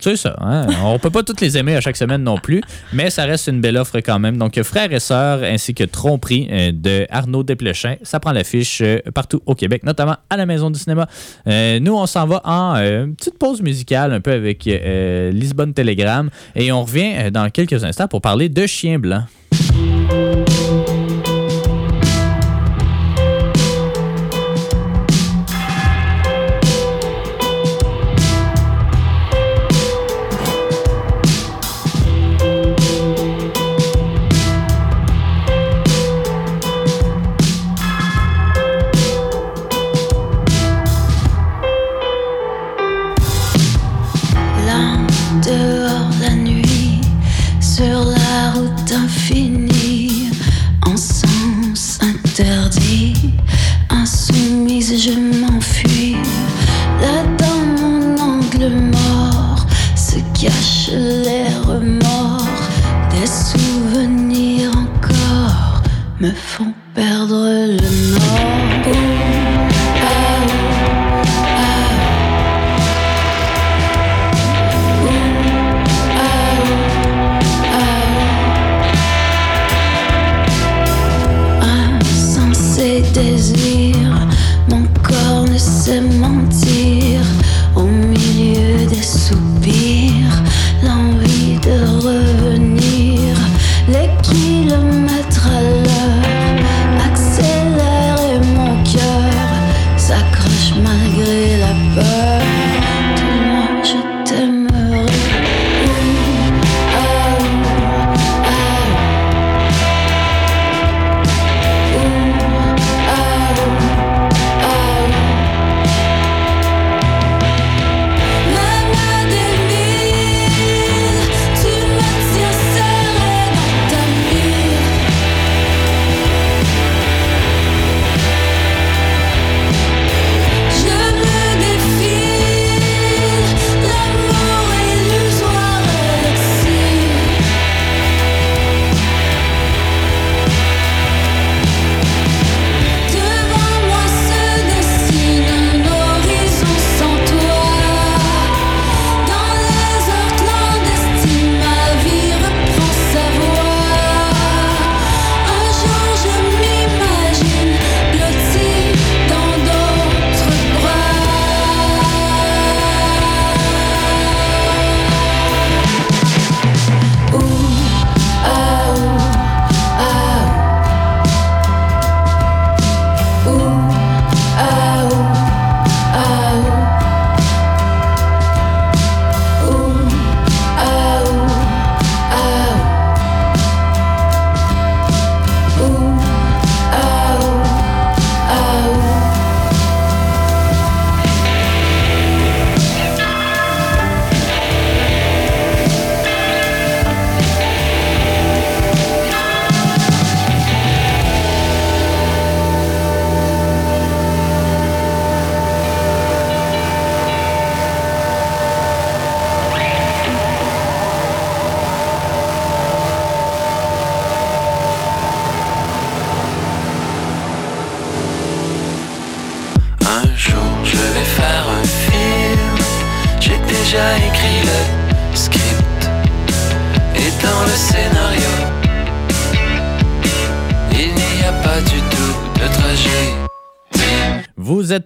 C'est ça. Hein? On peut pas toutes les aimer à chaque semaine non plus, mais ça reste une belle offre quand même. Donc, Frères et Sœurs ainsi que Tromperie de Arnaud Desplechin, ça prend l'affiche partout au Québec, notamment à la Maison du cinéma. Nous, on s'en va en petite pause musicale un peu avec Lisbonne Telegram et on revient dans quelques instants pour parler de Chien Blanc.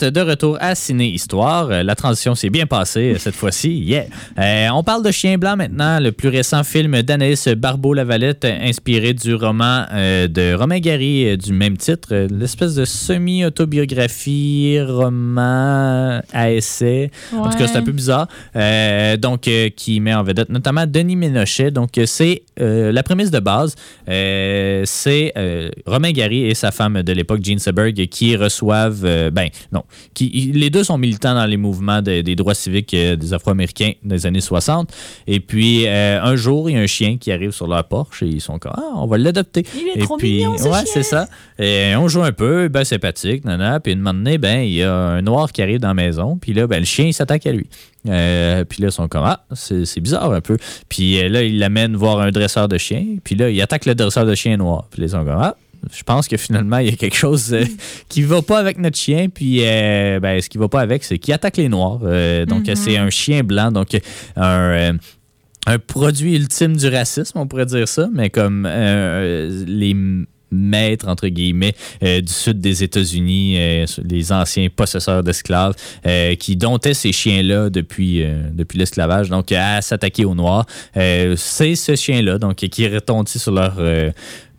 Êtes de retour à Ciné Histoire. Euh, La transition s'est bien passée euh, cette fois-ci. Yeah! Euh, on parle de Chien Blanc maintenant, le plus récent film d'Anaïs Barbeau-Lavalette, inspiré du roman euh, de Romain Gary euh, du même titre, l'espèce de semi-autobiographie, roman à essai. En tout cas, c'est un peu bizarre. Donc, qui met en vedette notamment Denis Ménochet. Donc, c'est la prémisse de base. c'est Romain Gary et sa femme de l'époque, Jean Seberg, qui reçoivent. ben, non. Qui, ils- les deux sont militants dans les mouvements de- des droits civiques euh, des Afro-Américains des années 60. Et puis, euh, un jour, il y a un chien qui arrive sur leur porche et ils sont comme Ah, on va l'adopter. Il est Et trop puis, mignon, ce ouais, chien. c'est ça. Et on joue un peu, ben sympathique, nana. Puis une moment donné, ben, il y a un noir qui arrive dans la maison. Puis là, ben, le chien, il s'attaque à lui. Euh, puis là, ils sont comme Ah, c'est bizarre un peu. Puis là, il l'amène voir un dresseur de chien. Puis là, il attaque le dresseur de chien noir. Puis là, ils sont comme Ah, je pense que finalement, il y a quelque chose euh, qui va pas avec notre chien. Puis, euh, ben, ce qui va pas avec, c'est qu'il attaque les noirs. Euh, donc, c'est un chien blanc. Donc, un. euh, un produit ultime du racisme, on pourrait dire ça, mais comme euh, les maîtres, entre guillemets, euh, du sud des États-Unis, euh, les anciens possesseurs d'esclaves, qui domptaient ces chiens-là depuis, depuis l'esclavage, donc à s'attaquer aux Noirs. C'est ce chien-là, donc qui retentit sur leur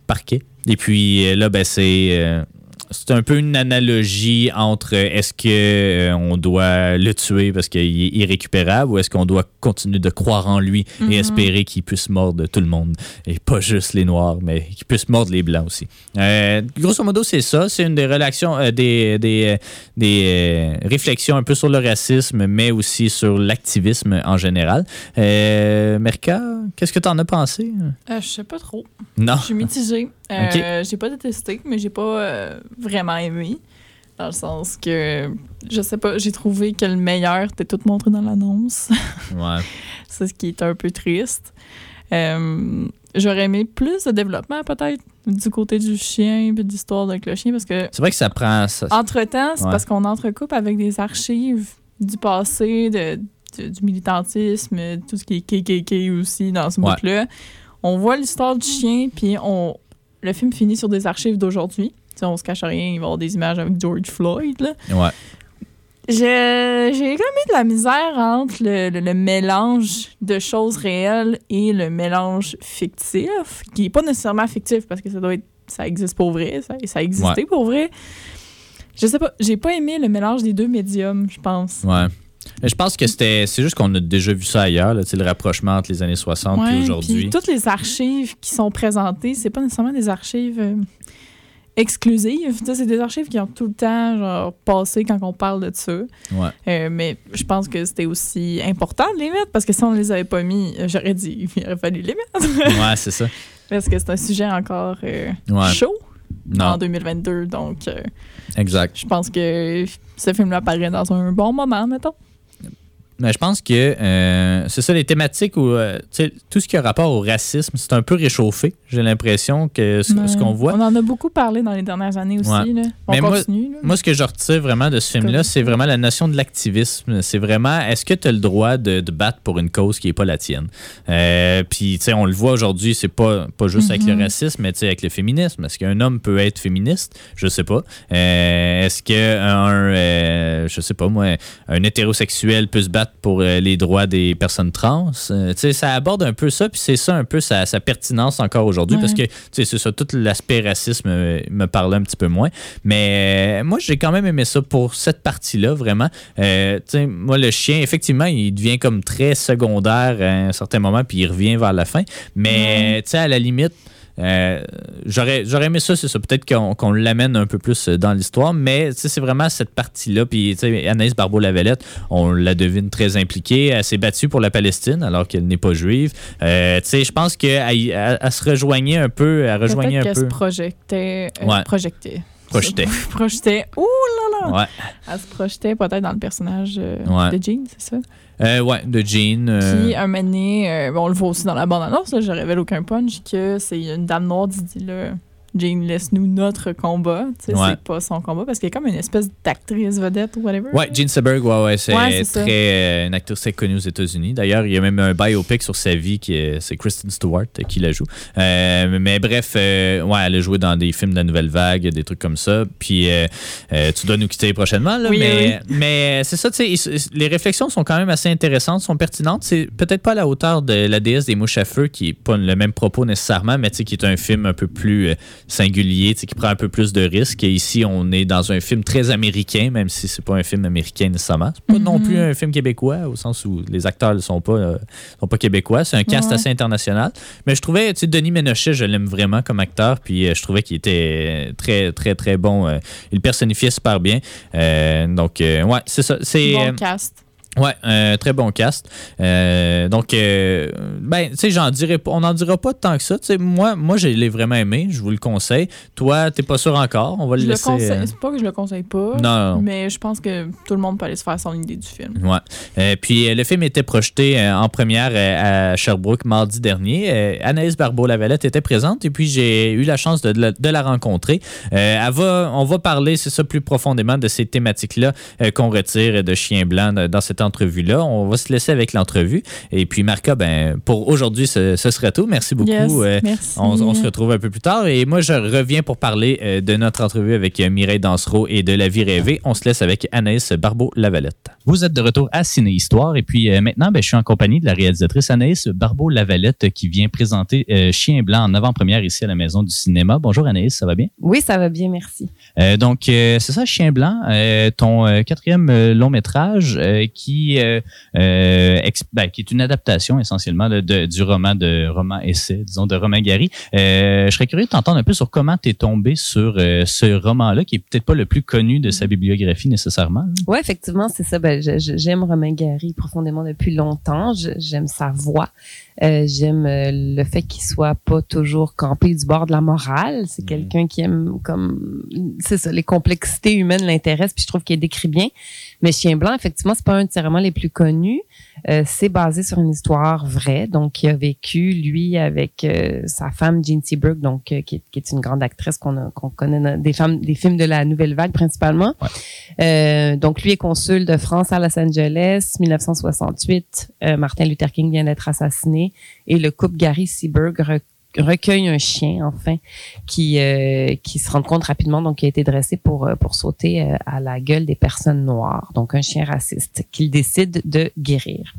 parquet. Et puis euh, là, ben, c'est... c'est un peu une analogie entre euh, est-ce que euh, on doit le tuer parce qu'il est irrécupérable ou est-ce qu'on doit continuer de croire en lui et espérer qu'il puisse mordre tout le monde et pas juste les noirs mais qu'il puisse mordre les blancs aussi. Euh, grosso modo c'est ça, c'est une des relations euh, des des, des réflexions un peu sur le racisme mais aussi sur l'activisme en général. Euh, Merca, qu'est-ce que tu en as pensé? Euh, je sais pas trop. Non. Je suis mitigée. Euh, Ok. J'ai pas détesté, mais j'ai pas euh, vraiment aimé. Dans le sens que, je sais pas, j'ai trouvé que le meilleur était tout montré dans l'annonce. Ouais. C'est ce qui est un peu triste. Euh, J'aurais aimé plus de développement, peut-être, du côté du chien, puis de l'histoire avec le chien, parce que C'est vrai que ça prend. ça- entre-temps, c'est Ouais. parce qu'on entrecoupe avec des archives du passé, de, de- du militantisme, tout ce qui est KKK aussi dans ce Ouais. bout-là. On voit l'histoire du chien, puis on, le film finit sur des archives d'aujourd'hui. On se cache rien, il va y avoir des images avec George Floyd. Là. Ouais. J'ai j'ai comme eu de la misère entre le, le- le mélange de choses réelles et le mélange fictif, qui n'est pas nécessairement fictif parce que ça doit être ça existe pour vrai, ça, ça a existé pour vrai. Je sais pas, j'ai pas aimé le mélange des deux médiums, je pense. Ouais. Je pense que c'était. C'est juste qu'on a déjà vu ça ailleurs, là, le rapprochement entre les années 60 Ouais, et aujourd'hui. toutes les archives qui sont présentées, c'est pas nécessairement des archives euh, exclusives. C'est des archives qui ont tout le temps genre, passé quand on parle de ça. Ouais. Euh, mais je pense que c'était aussi important de les mettre parce que si on les avait pas mis, j'aurais dit il aurait fallu les mettre. Ouais, c'est ça. parce que c'est un sujet encore euh, Ouais. chaud Non, en 2022. Donc, euh, exact. je pense que ce film-là apparaît dans un bon moment, mettons. Mais je pense que euh, c'est ça, les thématiques où euh, tout ce qui a rapport au racisme, c'est un peu réchauffé. J'ai l'impression que ce, ce qu'on voit. On en a beaucoup parlé dans les dernières années aussi. Ouais. Là. On Mais moi- continue. là. Moi, ce que je retire vraiment de ce film-là, c'est vraiment la notion de l'activisme. C'est vraiment, est-ce que tu as le droit de, de battre pour une cause qui n'est pas la tienne? Euh, Puis, tu sais, on le voit aujourd'hui, c'est pas, pas juste avec le Mhm. racisme, mais tu sais, avec le féminisme. Est-ce qu'un homme peut être féministe? Je sais pas. Est-ce qu'un, je sais pas moi, un hétérosexuel peut se battre pour euh, les droits des personnes trans? Euh, tu sais, ça aborde un peu ça, puis c'est ça un peu sa, sa pertinence encore aujourd'hui, Ouais. parce que, tu sais, c'est ça, tout l'aspect racisme euh, me parlait un petit peu moins. Mais euh, moi, j'ai quand même aimé ça pour cette partie-là, vraiment. Euh, tu sais, moi, le chien, effectivement, il devient comme très secondaire à un certain moment, puis il revient vers la fin. Mais, tu sais, à la limite, euh, j'aurais, j'aurais aimé ça, c'est ça. Peut-être qu'on, qu'on l'amène un peu plus dans l'histoire, mais c'est vraiment cette partie-là. Puis, Anaïs Barbeau-Lavalette, on la devine très impliquée. Elle s'est battue pour la Palestine alors qu'elle n'est pas juive. Euh, je pense qu'elle elle, elle se rejoignait un peu, elle rejoignait Peut-être un qu'elle peu. se projetait. euh, Ouais. Projetait. projetait. Ouh là là! Ouais. Elle se projetait peut-être dans le personnage euh, Ouais. de Jean, c'est ça? Euh, ouais, de Jean. euh, Puis, un moment donné, euh, on le voit aussi dans la bande-annonce, je révèle aucun punch, que c'est une dame noire qui dit là, Jane, laisse-nous notre combat. Ouais. c'est pas son combat parce qu'il y a comme une espèce d'actrice vedette ou whatever. Ouais, Jean Seberg, ouais, ouais, c'est Ouais, très euh, une actrice très connue aux États-Unis. D'ailleurs, il y a même un biopic sur sa vie qui est, c'est Kristen Stewart euh, qui la joue. Euh, mais bref, euh, ouais, elle a joué dans des films de la nouvelle vague, des trucs comme ça. Puis tu dois nous quitter prochainement, là, Oui, mais, mais c'est ça, tu sais, les réflexions sont quand même assez intéressantes, sont pertinentes. C'est peut-être pas à la hauteur de La déesse des mouches à feu, qui est pas le même propos nécessairement, mais tu sais, qui est un film un peu plus singulier, qui prend un peu plus de risques. Et ici, on est dans un film très américain, même si c'est pas un film américain nécessairement. C'est pas non Mhm. plus un film québécois, au sens où les acteurs ne sont pas, euh, sont pas québécois. C'est un cast Ouais. assez international. Mais je trouvais, tu sais, Denis Ménochet, je l'aime vraiment comme acteur, puis euh, je trouvais qu'il était très, très, très bon. euh, il personnifiait super bien. Donc, ouais, c'est ça. C'est, Bon cast. Ouais, un très bon cast. Euh, donc, euh, ben, tu sais, j'en dirais pas, on n'en dira pas tant que ça. Tu sais, moi, moi, je l'ai vraiment aimé. Je vous le conseille. Toi, t'es pas sûr encore? On va le Je le laisser. conseille. euh, C'est pas que je le conseille pas. Non. Mais je pense que tout le monde peut aller se faire son idée du film. Ouais. Euh, puis euh, le film était projeté euh, en première euh, à Sherbrooke mardi dernier. Euh, Anaïs Barbeau-Lavalette était présente et puis j'ai eu la chance de, de la, de la rencontrer. Euh, elle va, on va parler, c'est ça, plus profondément de ces thématiques-là euh, qu'on retire de Chien Blanc dans cette entrevue-là. On va se laisser avec l'entrevue. Et puis Marca, ben, pour aujourd'hui, ce, ce sera tout. Merci beaucoup. Yes, Euh, merci. on, on se retrouve un peu plus tard. Et moi, je reviens pour parler euh, de notre entrevue avec euh, Mireille Dansereau et de La vie rêvée. On se laisse avec Anaïs Barbeau-Lavalette. Vous êtes de retour à Ciné Histoire. Et puis euh, maintenant, ben, je suis en compagnie de la réalisatrice Anaïs Barbeau-Lavalette qui vient présenter euh, Chien Blanc en avant-première ici à la Maison du Cinéma. Bonjour Anaïs, ça va bien? Oui, ça va bien, merci. Euh, donc, euh, c'est ça, Chien Blanc, euh, ton euh, quatrième euh, long métrage euh, qui, euh, euh, ben, qui est une adaptation essentiellement de, du roman de roman essai, disons, de Romain Gary. Euh, je serais curieux de t'entendre un peu sur comment tu es tombé sur ce roman-là, qui est peut-être pas le plus connu de sa bibliographie nécessairement. Oui, effectivement, c'est ça. Ben, j'aime Romain Gary profondément depuis longtemps. J'aime sa voix. Euh, J'aime euh, le fait qu'il soit pas toujours campé du bord de la morale. C'est Mhm. quelqu'un qui aime comme c'est ça, les complexités humaines l'intéressent, puis je trouve qu'il décrit bien. Mais Chien blanc, effectivement, c'est pas un de ses romans les plus connus. Euh, c'est basé sur une histoire vraie, donc il a vécu lui avec euh, sa femme Jean Seabrook, donc euh, qui, est, qui est une grande actrice qu'on a- qu'on connaît des femmes, des films de la nouvelle vague principalement. Euh, donc lui est consul de France à Los Angeles, 1968. Euh, Martin Luther King vient d'être assassiné et le couple Gary Seaberg re- recueille un chien enfin qui euh, qui se rend compte rapidement donc qui a été dressé pour euh, pour sauter euh, à la gueule des personnes noires donc un chien raciste qu'il décide de guérir.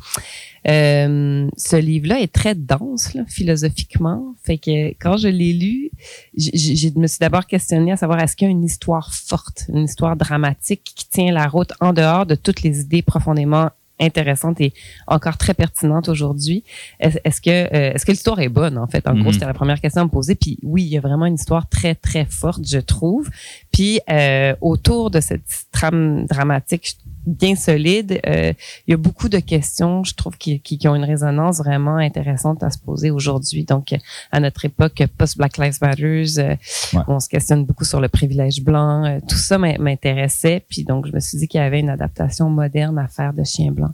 Euh, ce livre-là est très dense là, philosophiquement. Fait que quand je l'ai lu, j- j- je me suis d'abord questionné à savoir est-ce qu'il y a une histoire forte, une histoire dramatique qui tient la route en dehors de toutes les idées profondément intéressantes et encore très pertinentes aujourd'hui. Est- Est-ce que euh, est-ce que l'histoire est bonne en fait? En Mhm. gros, c'était la première question à me poser. Puis oui, il y a vraiment une histoire très très forte, je trouve. Puis euh, autour de cette trame dramatique bien solide, euh, il y a beaucoup de questions, je trouve, qui, qui, qui ont une résonance vraiment intéressante à se poser aujourd'hui. Donc, à notre époque, post-Black Lives Matter, euh, Ouais. on se questionne beaucoup sur le privilège blanc. euh, tout ça m'in- m'intéressait. Puis donc, je me suis dit qu'il y avait une adaptation moderne à faire de Chien blanc.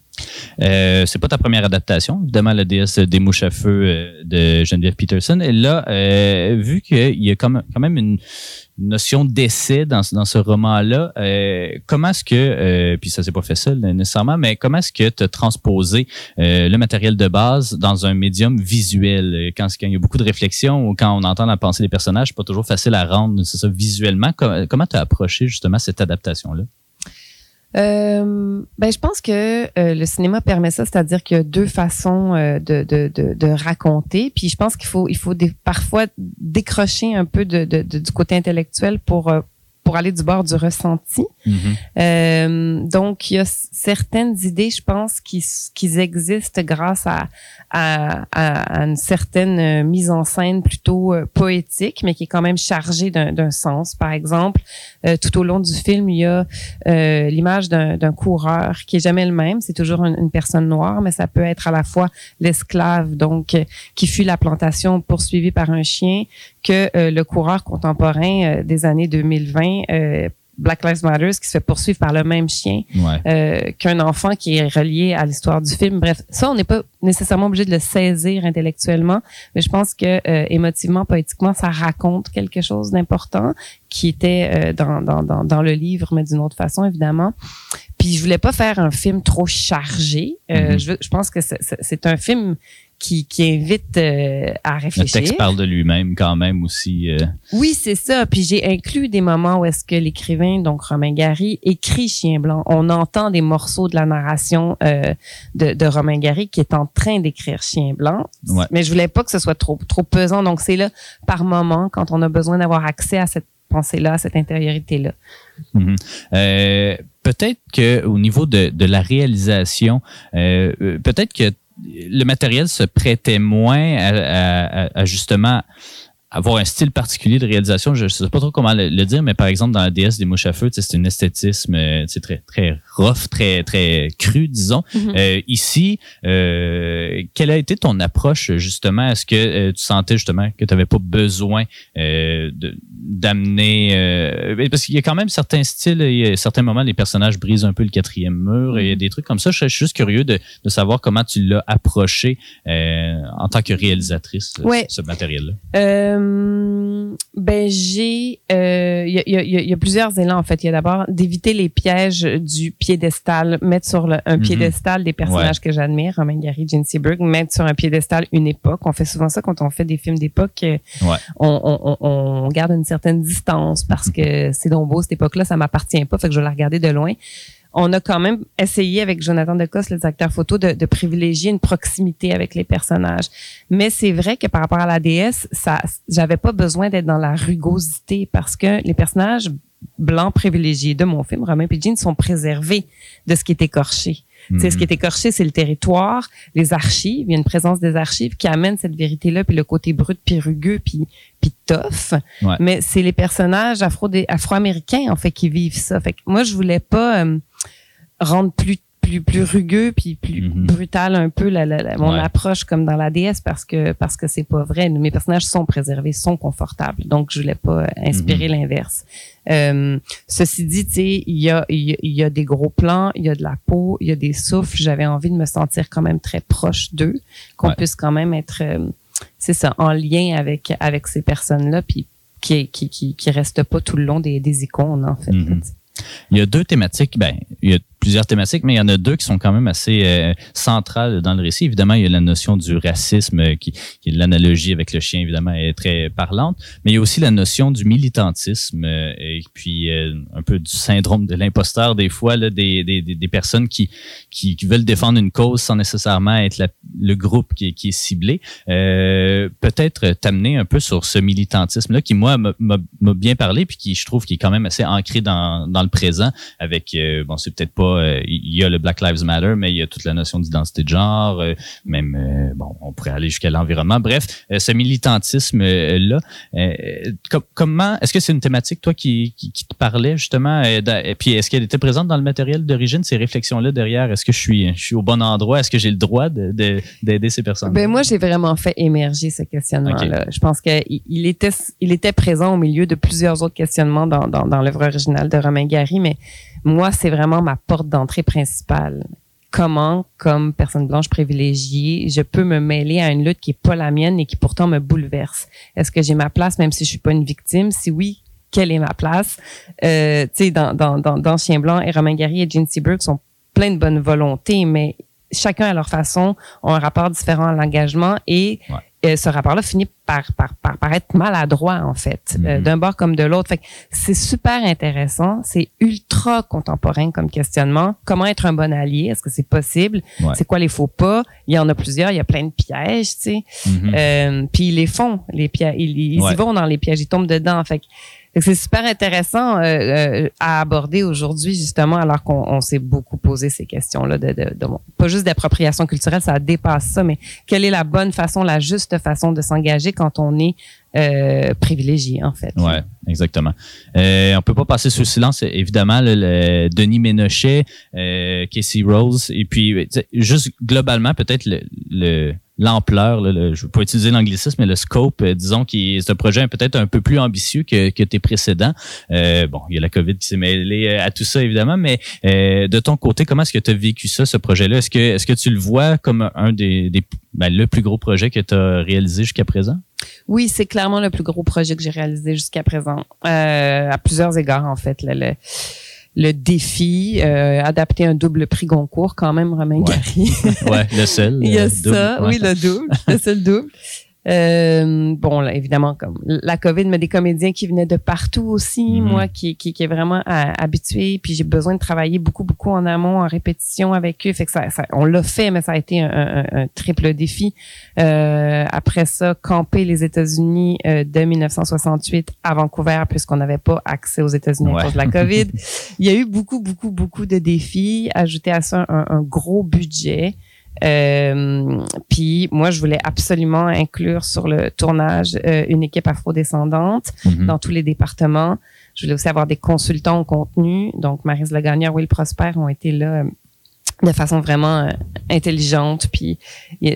Euh, c'est pas ta première adaptation, évidemment, la déesse des mouches à feu euh, de Geneviève Peterson. Et là, euh, vu qu'il y a quand même, une notion d'essai dans, ce- roman-là, comment est-ce que, puis ça s'est pas fait seul nécessairement, mais comment est-ce que tu as transposé le matériel de base dans un médium visuel? Quand, il y a beaucoup de réflexion ou quand on entend la pensée des personnages, c'est pas toujours facile à rendre, c'est ça, visuellement. Com- comment tu as approché justement cette adaptation-là? Euh, ben, je pense que euh, le cinéma permet ça, c'est-à-dire qu'il y a deux façons euh, de, de, de, raconter. Puis je pense qu'il faut, il faut des, parfois décrocher un peu de, du côté intellectuel pour, pour aller du bord du ressenti. Euh, donc, il y a certaines idées, je pense, qui, qui existent grâce à, à, à- une certaine euh, mise en scène plutôt euh, poétique, mais qui est quand même chargée d'un sens. Par exemple, euh, tout au long du film, il y a l'image d'un coureur qui est jamais le même. C'est toujours une, une personne noire, mais ça peut être à la fois l'esclave, donc qui fuit la plantation poursuivi par un chien, que le coureur contemporain des années 2020. Euh, Black Lives Matter qui se fait poursuivre par le même chien Ouais. euh, qu'un enfant qui est relié à l'histoire du film. Bref, ça, on n'est pas nécessairement obligé de le saisir intellectuellement, mais je pense que euh, émotivement, poétiquement, ça raconte quelque chose d'important qui était euh, dans, dans, dans, dans le livre, mais d'une autre façon, évidemment. Puis je voulais pas faire un film trop chargé. Mhm. je, pense que c'est un film qui, qui invite euh, à Le réfléchir. texte parle de lui-même quand même aussi. euh, Oui, c'est ça. Puis j'ai inclus des moments où est-ce que l'écrivain, donc Romain Gary, écrit Chien blanc. On entend des morceaux de la narration euh, de, de Romain Gary qui est en train d'écrire Chien blanc. Ouais. Mais je voulais pas que ce soit trop trop pesant. Donc c'est là par moment quand on a besoin d'avoir accès à cette pensée-là, à cette intériorité-là. Mhm. Euh, peut-être que au niveau de, de la réalisation, euh, peut-être que le matériel se prêtait moins à, à- justement avoir un style particulier de réalisation. Je ne sais pas trop comment le, le dire, mais par exemple, dans la déesse des mouches à feu, c'est un esthétisme euh, très, très rough, très, très cru, disons. Mhm. Euh, ici, euh, quelle a été ton approche, justement? Est-ce que euh, tu sentais justement que tu n'avais pas besoin euh, d'amener... euh, parce qu'il y a quand même certains styles, il y a certains moments, les personnages brisent un peu le quatrième mur, et il y a des trucs comme ça. Je suis juste curieux de, de savoir comment tu l'as approché euh, en tant que réalisatrice, Ouais. ce matériel-là. Euh, ben j'ai, euh, il y, a, il y a- il y a plusieurs élans en fait. Il y a d'abord d'éviter les pièges du piédestal, mettre sur le- un Mhm. piédestal des personnages que j'admire, Romain Gary, Gene Seberg, mettre sur un piédestal une époque. On fait souvent ça quand on fait des films d'époque. euh, Ouais. On, on, on, on garde une certaine distance parce que c'est donc beau cette époque-là, ça m'appartient pas, fait que je vais la regarder de loin. On a quand même essayé avec Jonathan Decosse, le directeur photo, de, de privilégier une proximité avec les personnages. Mais c'est vrai que par rapport à la déesse, ça, j'avais pas besoin d'être dans la rugosité parce que les personnages blancs privilégiés de mon film, Romain et Jean, sont préservés de ce qui est écorché. Sais, Ce qui est écorché, c'est le territoire, les archives. Il y a une présence des archives qui amène cette vérité-là, puis le côté brut, puis rugueux, puis, puis tough. Ouais. Mais c'est les personnages afro afro-américains, en fait, qui vivent ça. Fait que moi, je voulais pas euh, rendre plus plus plus rugueux puis plus Mhm. brutal un peu la, la- la- mon Ouais. approche comme dans la DS parce que parce que c'est pas vrai. Mes personnages sont préservés, sont confortables. Donc je voulais pas inspirer Mhm. l'inverse. Euh, ceci dit, tu sais, il y a, il y y a des gros plans, il y a de la peau, il y a des souffles. J'avais envie de me sentir quand même très proche d'eux, qu'on Ouais. puisse quand même être, euh, c'est ça, en lien avec avec ces personnes-là, puis qui qui qui qui restent pas tout le long des des icônes en fait. Mhm. Il y a deux thématiques, ben, il y a plusieurs thématiques, mais il y en a deux qui sont quand même assez euh, centrales dans le récit. Évidemment, il y a la notion du racisme, euh, qui, qui l'analogie avec le chien, évidemment, est très parlante, mais il y a aussi la notion du militantisme euh, et puis un peu du syndrome de l'imposteur des fois, des, des, des, personnes qui, qui, veulent défendre une cause sans nécessairement être le groupe qui, est- ciblé. Peut-être t'amener un peu sur ce militantisme-là qui, moi, m'a- bien parlé, puis qui, je trouve, qui est quand même assez ancré dans, dans le présent avec, bon, c'est peut-être pas, euh, il y a le Black Lives Matter, mais il y a toute la notion d'identité de genre, euh, même, euh, bon, on pourrait aller jusqu'à l'environnement. Bref, ce militantisme-là, com- comment, est-ce que c'est une thématique, toi, qui, qui, qui te parlait, justement, et puis est-ce qu'elle était présente dans le matériel d'origine, ces réflections-là derrière? Est-ce que je suis, je suis au bon endroit? Est-ce que j'ai le droit de- de- d'aider ces personnes? Ben moi, j'ai vraiment fait émerger ce questionnement-là. Je pense qu'il il était, il était présent au milieu de plusieurs autres questionnements dans, dans, dans l'œuvre originale de Romain Gary, mais moi, c'est vraiment ma porte d'entrée principale. Comment, comme personne blanche privilégiée, je peux me mêler à une lutte qui est pas la mienne et qui pourtant me bouleverse? Est-ce que j'ai ma place, même si je suis pas une victime? Si oui, quelle est ma place? Euh, tu sais, dans, dans, dans, dans Chien Blanc et Romain Gary et Gene Seberg sont pleins de bonne volonté, mais chacun à leur façon ont un rapport différent à l'engagement et. Euh, ce rapport-là finit par, par, par, par être maladroit, en fait, euh, Mhm. d'un bord comme de l'autre. Fait que c'est super intéressant, c'est ultra contemporain comme questionnement. Comment être un bon allié? Est-ce que c'est possible? Ouais. C'est quoi les faux pas? Il y en a plusieurs, il y a plein de pièges, tu sais. Mhm. Euh, puis ils les font, les pièges. Ils, ils Ouais. y vont dans les pièges, ils tombent dedans. Fait que fait que c'est super intéressant euh, euh, à aborder aujourd'hui, justement, alors qu'on on s'est beaucoup posé ces questions-là, de, pas juste d'appropriation culturelle, ça dépasse ça, mais quelle est la bonne façon, la juste façon de s'engager quand on est euh, privilégié, en fait? Ouais, exactement. Euh, on peut pas passer sous silence, évidemment, le, le Denis Ménochet, Casey Rose, et puis juste globalement, peut-être le, le- l'ampleur, là, le- je ne veux pas utiliser l'anglicisme, mais le scope, euh, disons, qui est un projet peut-être un peu plus ambitieux que, que tes précédents. Euh, bon, il y a la COVID qui s'est mêlée euh, à tout ça, évidemment, mais euh, de ton côté, comment est-ce que tu as vécu ça, ce projet-là? Est-ce que, est-ce que tu le vois comme un des, des ben, le plus gros projet que tu as réalisé jusqu'à présent? Oui, c'est clairement le plus gros projet que j'ai réalisé jusqu'à présent, euh, à plusieurs égards en fait. Le, le, le défi, euh, adapter un double prix Goncourt, quand même, Romain Ouais. Gary. Ouais, le seul. Il y a euh, ça, oui, le double, le seul double. Euh, bon, là, évidemment, comme la COVID, mais des comédiens qui venaient de partout aussi, Mhm. moi qui, qui, qui est vraiment euh, habitué, puis j'ai besoin de travailler beaucoup, beaucoup en amont, en répétition avec eux. Fait que ça, ça- on l'a fait, mais ça a été un, un- un triple défi. Euh, après ça, camper les États-Unis euh, de 1968 à Vancouver, puisqu'on n'avait pas accès aux États-Unis Ouais. à cause de la COVID. Il y a eu beaucoup, beaucoup, beaucoup de défis. Ajouter à ça un, un gros budget. Euh, puis moi, je voulais absolument inclure sur le tournage euh, une équipe afrodescendante Mhm. dans tous les départements. Je voulais aussi avoir des consultants au contenu. Donc, Marise Lagagnère, Will Prosper ont été là euh, de façon vraiment euh, intelligente. Puis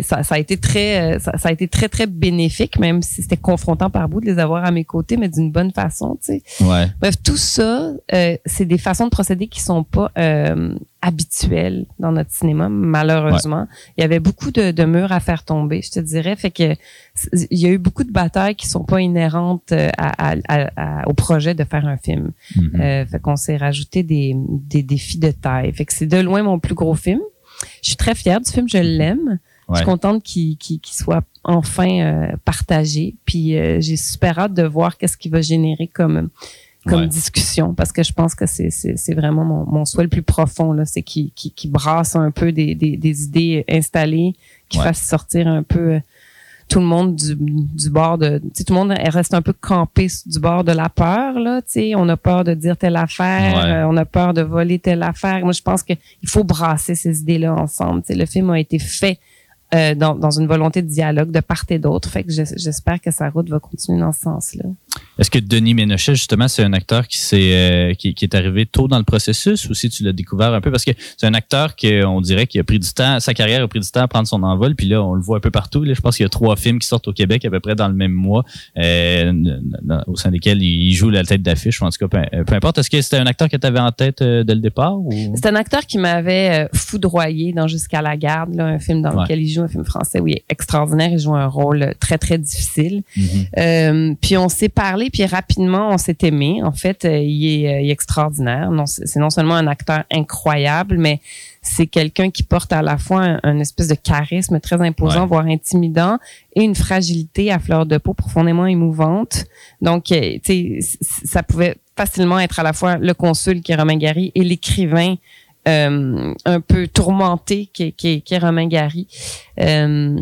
ça, ça a été très, ça, ça a été très très bénéfique, même si c'était confrontant par bout de les avoir à mes côtés, mais d'une bonne façon, tu sais. Ouais. Bref, tout ça, euh, c'est des façons de procéder qui sont pas euh, habituelles dans notre cinéma, malheureusement. Il y avait beaucoup de, de murs à faire tomber, je te dirais. Fait que il y a eu beaucoup de batailles qui sont pas inhérentes euh, à, à- à- au projet de faire un film. Mhm. Euh, fait qu'on s'est rajouté des, des défis de taille. Fait que c'est de loin mon plus gros film. Je suis très fière du film, je l'aime. Je suis contente qu'il qu'il- qu'il soit enfin euh, partagé. Puis euh, j'ai super hâte de voir qu'est-ce qu'il va générer comme comme Ouais. discussion parce que je pense que c'est vraiment mon, mon souhait le plus profond là, c'est qu'il qu'il qu'il brasse un peu des, des, des idées installées, qu'il Ouais. fasse sortir un peu euh, tout le monde du, du bord de tout le monde reste un peu campé du bord de la peur là tu sais on a peur de dire telle affaire Ouais. euh, on a peur de voler telle affaire moi je pense que il faut brasser ces idées là ensemble tu sais le film a été fait euh, dans, dans une volonté de dialogue de part et d'autre fait que j'es- j'espère que sa route va continuer dans ce sens là Est-ce que Denis Ménochet, justement, c'est un acteur qui, s'est, euh, qui, qui est arrivé tôt dans le processus ou si tu l'as découvert un peu? Parce que c'est un acteur qu'on dirait qu'il a pris du temps, sa carrière a pris du temps à prendre son envol, puis là, on le voit un peu partout. Là. Je pense qu'il y a trois films qui sortent au Québec à peu près dans le même mois, euh, dans- au sein desquels il joue la tête d'affiche. En tout cas, peu, peu importe. Est-ce que c'était un acteur que tu avais en tête euh, dès le départ? C'est un acteur qui m'avait foudroyé dans Jusqu'à la garde, là, un film dans Ouais. lequel il joue, un film français où il est extraordinaire. Il joue un rôle très, très difficile. Mhm. Euh, puis on s'est parlé, puis rapidement, on s'est aimé. En fait, euh, il, est, euh, il est extraordinaire. Non, c'est non seulement un acteur incroyable, mais c'est quelqu'un qui porte à la fois un, un espèce de charisme très imposant, Ouais. voire intimidant, et une fragilité à fleur de peau profondément émouvante. Donc, euh, tu sais, ça pouvait facilement être à la fois le consul qui est Romain Gary et l'écrivain euh, un peu tourmenté qui, est- qui, est- qui est Romain Gary. Euh,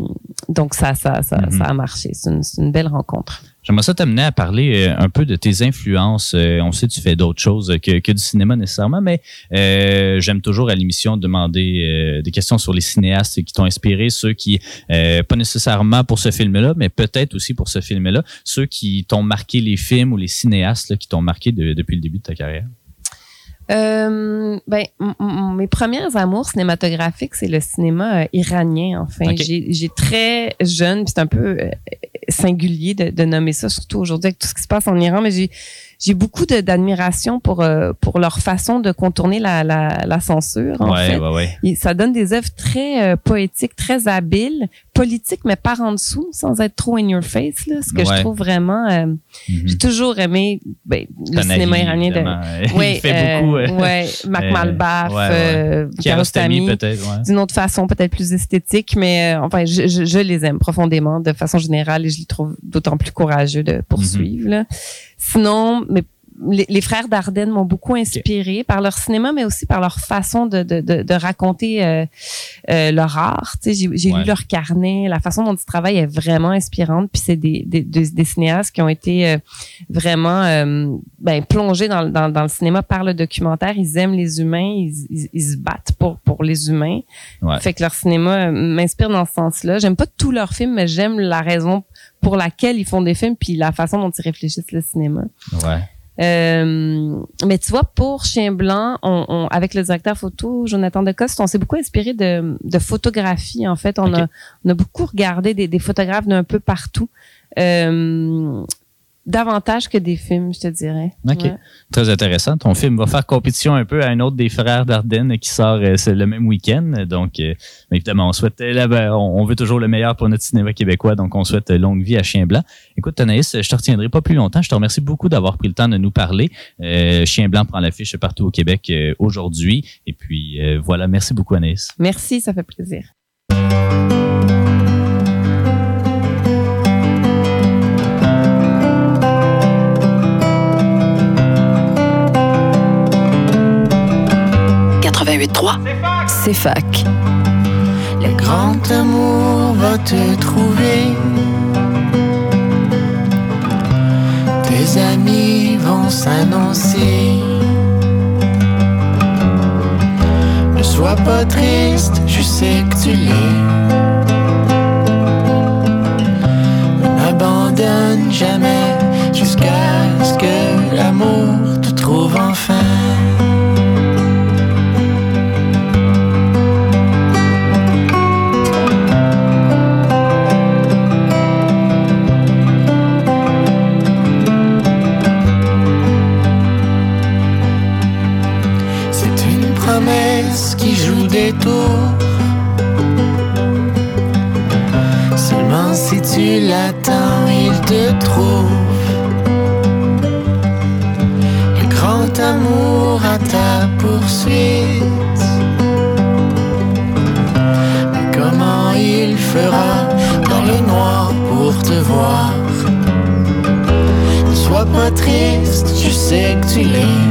donc, ça, ça, ça, Mhm. ça a marché. C'est une, c'est une belle rencontre. J'aimerais ça t'amener à parler euh, un peu de tes influences. Euh, on sait que tu fais d'autres choses que, que du cinéma nécessairement, mais euh, j'aime toujours à l'émission demander euh, des questions sur les cinéastes qui t'ont inspiré, ceux qui, euh, pas nécessairement pour ce film-là, mais peut-être aussi pour ce film-là, ceux qui t'ont marqué les films ou les cinéastes là, qui t'ont marqué de- depuis le début de ta carrière. Euh, ben, mes premières amours cinématographiques, c'est le cinéma euh, iranien. Enfin, j'ai j'ai très jeune, puis c'est un peu euh, singulier de, de nommer ça, surtout aujourd'hui avec tout ce qui se passe en Iran, mais j'ai j'ai beaucoup d'admiration pour euh, pour leur façon de contourner la, la, la censure. En ouais, fait. ouais, ouais. Et ça donne des œuvres très euh, poétiques, très habiles, politiques, mais par en dessous, sans être trop in your face. Là, ce que Ouais. je trouve vraiment. euh, Mhm. J'ai toujours aimé ben, le cinéma iranien de. Ouais, Il fait beaucoup. euh, ouais, Mac euh, Malbaf, euh, peut-être. D'une autre façon, peut-être plus esthétique, mais euh, enfin, je, je, je les aime profondément de façon générale et je les trouve d'autant plus courageux de poursuivre. Mhm. là. Sinon, mais les, les frères Dardenne m'ont beaucoup inspiré par leur cinéma, mais aussi par leur façon de, de, de, de raconter euh, euh, leur art. J'ai j'ai Ouais. lu leur carnet, la façon dont ils travaillent est vraiment inspirante. Puis c'est des, des, des, des cinéastes qui ont été euh, vraiment euh, ben, plongés dans, le- dans, dans le cinéma par le documentaire. Ils aiment les humains, ils, ils, ils se battent pour, pour les humains. Ouais. Fait que leur cinéma euh, m'inspire dans ce sens-là. J'aime pas tous leurs films, mais j'aime la raison pour laquelle ils font des films puis la façon dont ils réfléchissent le cinéma. Ouais. Euh, mais tu vois, pour Chien Blanc, on, on- avec le directeur photo Jonathan Decoste, on s'est beaucoup inspiré de, de photographie. En fait, on, a, on a beaucoup regardé des, des photographes d'un peu partout. Euh, davantage que des films, je te dirais. OK. Ouais. Très intéressant. Ton film va faire compétition un peu à un autre des frères Dardenne qui sort euh, le même week-end. Donc, euh, évidemment, on souhaite, euh, là, ben, on veut toujours le meilleur pour notre cinéma québécois. Donc, on souhaite longue vie à Chien Blanc. Écoute, Anaïs, je te retiendrai pas plus longtemps. Je te remercie beaucoup d'avoir pris le temps de nous parler. Euh, Chien Blanc prend l'affiche partout au Québec aujourd'hui. Et puis, voilà. Merci beaucoup, Anaïs. Merci, ça fait plaisir. « 88.3. C'est fac. Le grand amour va te trouver. Tes amis vont s'annoncer. Ne sois pas triste, je sais que tu l'es. N'abandonne jamais jusqu'à ce que l'amour ta poursuite. Mais comment il fera dans le noir pour te voir? Ne sois pas triste, je sais que tu l'es.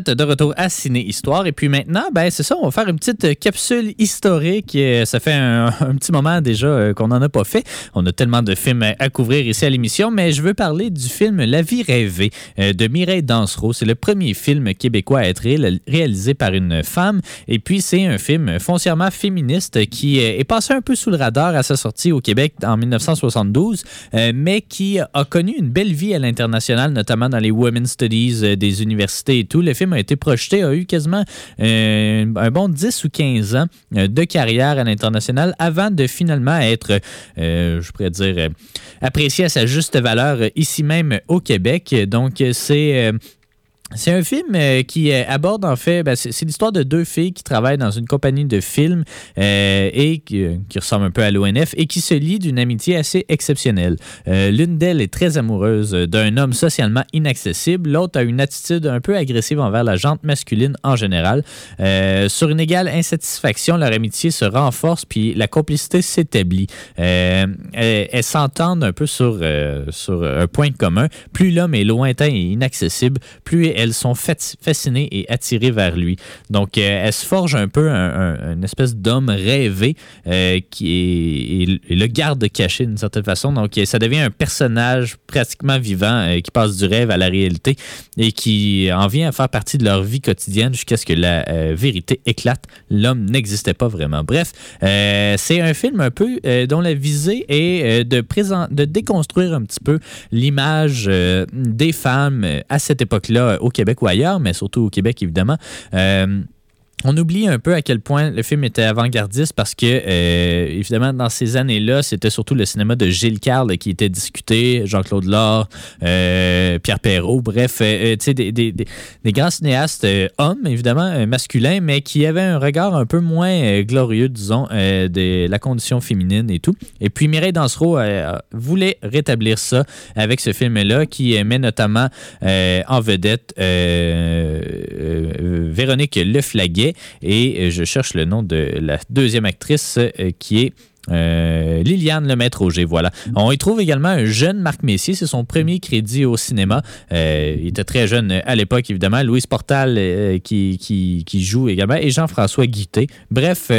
De retour à Ciné Histoire. Et puis maintenant, ben c'est ça, on va faire une petite euh, capsule historique. Euh, Ça fait un, un petit moment déjà euh, qu'on n'en a pas fait. On a tellement de films à- couvrir ici à l'émission, mais je veux parler du film La vie rêvée de Mireille Dansereau. C'est le premier film québécois à être ré- réalisé par une femme. Et puis, c'est un film foncièrement féministe qui est passé un peu sous le radar à sa sortie au Québec en 1972, euh, mais qui a connu une belle vie à l'international, notamment dans les Women's Studies des universités et tout. Le film a été projeté, a eu quasiment euh, un bon 10 ou 15 ans euh, de carrière à l'international avant de finalement être, euh, je pourrais dire, apprécié à sa juste valeur ici même au Québec. Donc, c'est... c'est un film euh, qui euh, aborde en fait, ben, c'est l'histoire de deux filles qui travaillent dans une compagnie de films euh, et qui, qui ressemble un peu à l'ONF et qui se lient d'une amitié assez exceptionnelle. L'une d'elles est très amoureuse d'un homme socialement inaccessible, l'autre a une attitude un peu agressive envers la jante masculine en général. Sur une égale insatisfaction, leur amitié se renforce puis la complicité s'établit. Elles s'entendent un peu sur, sur un point commun. Plus l'homme est lointain et inaccessible, plus elles sont fascinées et attirées vers lui. Donc, euh, elles se forgent un peu un, un- une espèce d'homme rêvé euh, qui est le garde caché d'une certaine façon. Donc, euh, ça devient un personnage pratiquement vivant euh, qui passe du rêve à la réalité et qui en vient à faire partie de leur vie quotidienne jusqu'à ce que la vérité éclate. L'homme n'existait pas vraiment. Bref, c'est un film un peu dont la visée est de, présent, de déconstruire un petit peu l'image des femmes à cette époque-là au Québec ou ailleurs, mais surtout au Québec évidemment. Euh, on oublie un peu à quel point le film était avant-gardiste parce que, euh, évidemment, dans ces années-là, c'était surtout le cinéma de Gilles Carle qui était discuté, Jean-Claude Laure, euh, Pierre Perrault, bref, euh, tu sais, des, des- des- grands cinéastes hommes, évidemment, masculins, mais qui avaient un regard un peu moins glorieux, disons, de la condition féminine et tout. Et puis Mireille Dansereau voulait rétablir ça avec ce film-là qui met notamment en vedette Véronique Leflaguet et euh, je cherche le nom de la deuxième actrice euh, qui est euh, Liliane Lemaître-Auger, voilà. On y trouve également un jeune Marc Messier, c'est son premier crédit au cinéma. Il était très jeune à l'époque, évidemment. Louise Portal qui, qui, joue également et Jean-François Guité. Bref,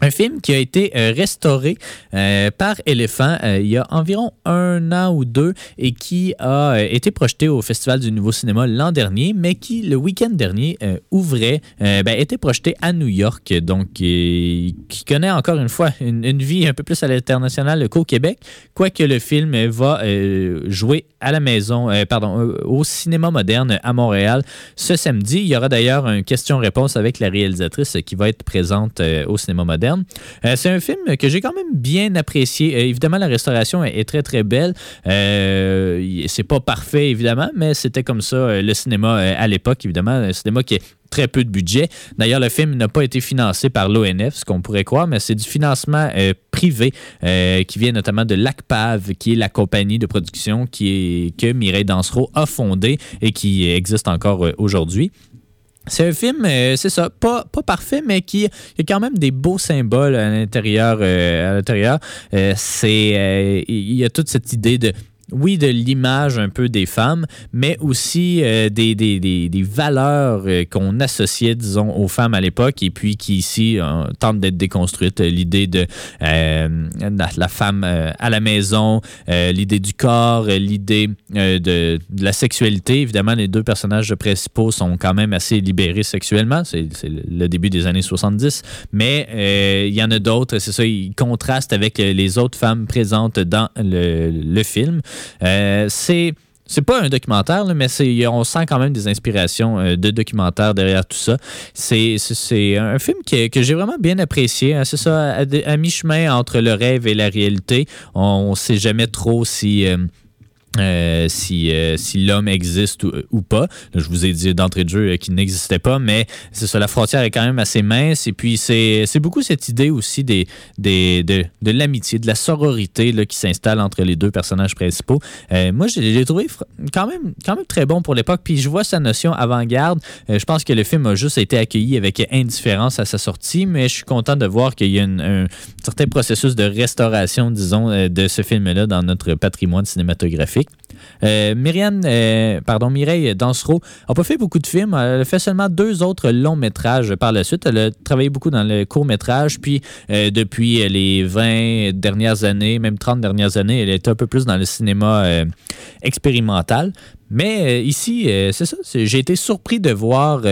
un film qui a été euh, restauré euh, par Éléphant euh, il y a environ un an ou deux et qui a été projeté au Festival du Nouveau Cinéma l'an dernier, mais qui, le week-end dernier, ouvrait, ben, était projeté à New York, donc qui connaît encore une fois une, une vie un peu plus à l'international qu'au Québec, quoique le film va jouer à la maison, pardon, au cinéma moderne à Montréal ce samedi. Il y aura d'ailleurs une question-réponse avec la réalisatrice qui va être présente au cinéma moderne. Euh, c'est un film que j'ai quand même bien apprécié. Euh, évidemment, la restauration est, très, très belle. Euh, c'est pas parfait, évidemment, mais c'était comme ça le cinéma à l'époque, évidemment. Un cinéma qui est très peu de budget. D'ailleurs, le film n'a pas été financé par l'ONF, ce qu'on pourrait croire, mais c'est du financement privé qui vient notamment de l'ACPAV, qui est la compagnie de production que Mireille Dansereau a fondée et qui existe encore aujourd'hui. C'est un film, euh, c'est ça, pas, pas parfait, mais qui a quand même des beaux symboles à l'intérieur. euh, à l'intérieur. Euh, c'est, euh, il y a toute cette idée de oui, de l'image un peu des femmes, mais aussi euh, des, des, des, valeurs euh, qu'on associait, disons, aux femmes à l'époque et puis qui ici euh, tentent d'être déconstruites. L'idée de la, femme à la maison, l'idée du corps, l'idée de, de la sexualité. Évidemment, les deux personnages principaux sont quand même assez libérés sexuellement. C'est le début des années 70. Mais il y en a d'autres, c'est ça, ils contrastent avec les autres femmes présentes dans le, le film. Euh, c'est. C'est pas un documentaire, mais on sent quand même des inspirations euh, de documentaires derrière tout ça. C'est, un film que, que j'ai vraiment bien apprécié. hein. C'est ça, à, à mi-chemin entre le rêve et la réalité. On ne sait jamais trop si. euh, euh, si, euh, si l'homme existe ou, ou pas. Je vous ai dit d'entrée de jeu euh, qu'il n'existait pas, mais c'est ça, la frontière est quand même assez mince. Et puis, c'est beaucoup cette idée aussi de, l'amitié, de la sororité qui s'installe entre les deux personnages principaux. Euh, moi, je l'ai trouvé quand même, très bon pour l'époque. Puis, je vois sa notion avant-garde. Euh, je pense que le film a juste été accueilli avec indifférence à sa sortie, mais je suis content de voir qu'il y a un certain processus de restauration, disons, euh, de ce film-là dans notre patrimoine cinématographique. Euh, euh, pardon, Mireille Dansereau n'a pas fait beaucoup de films. Elle a fait seulement deux autres longs métrages par la suite. Elle a travaillé beaucoup dans le court métrage. Puis, euh, depuis les 20 dernières années, même 30 dernières années, elle est un peu plus dans le cinéma expérimental. Mais ici, c'est ça. J'ai été surpris de voir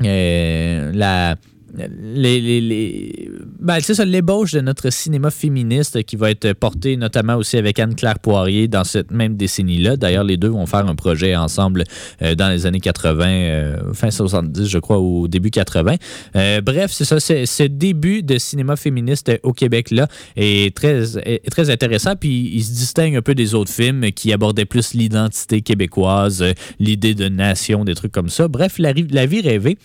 la. Les, les, ben, c'est ça, l'ébauche de notre cinéma féministe qui va être porté notamment aussi avec Anne-Claire Poirier dans cette même décennie-là. D'ailleurs, les deux vont faire un projet ensemble euh, dans les années 80, euh, fin 70, je crois, au début 80. Euh, bref, c'est ça, ce début de cinéma féministe au Québec-là est très, est très intéressant. Puis il se distingue un peu des autres films qui abordaient plus l'identité québécoise, l'idée de nation, des trucs comme ça. Bref, la, la vie rêvée.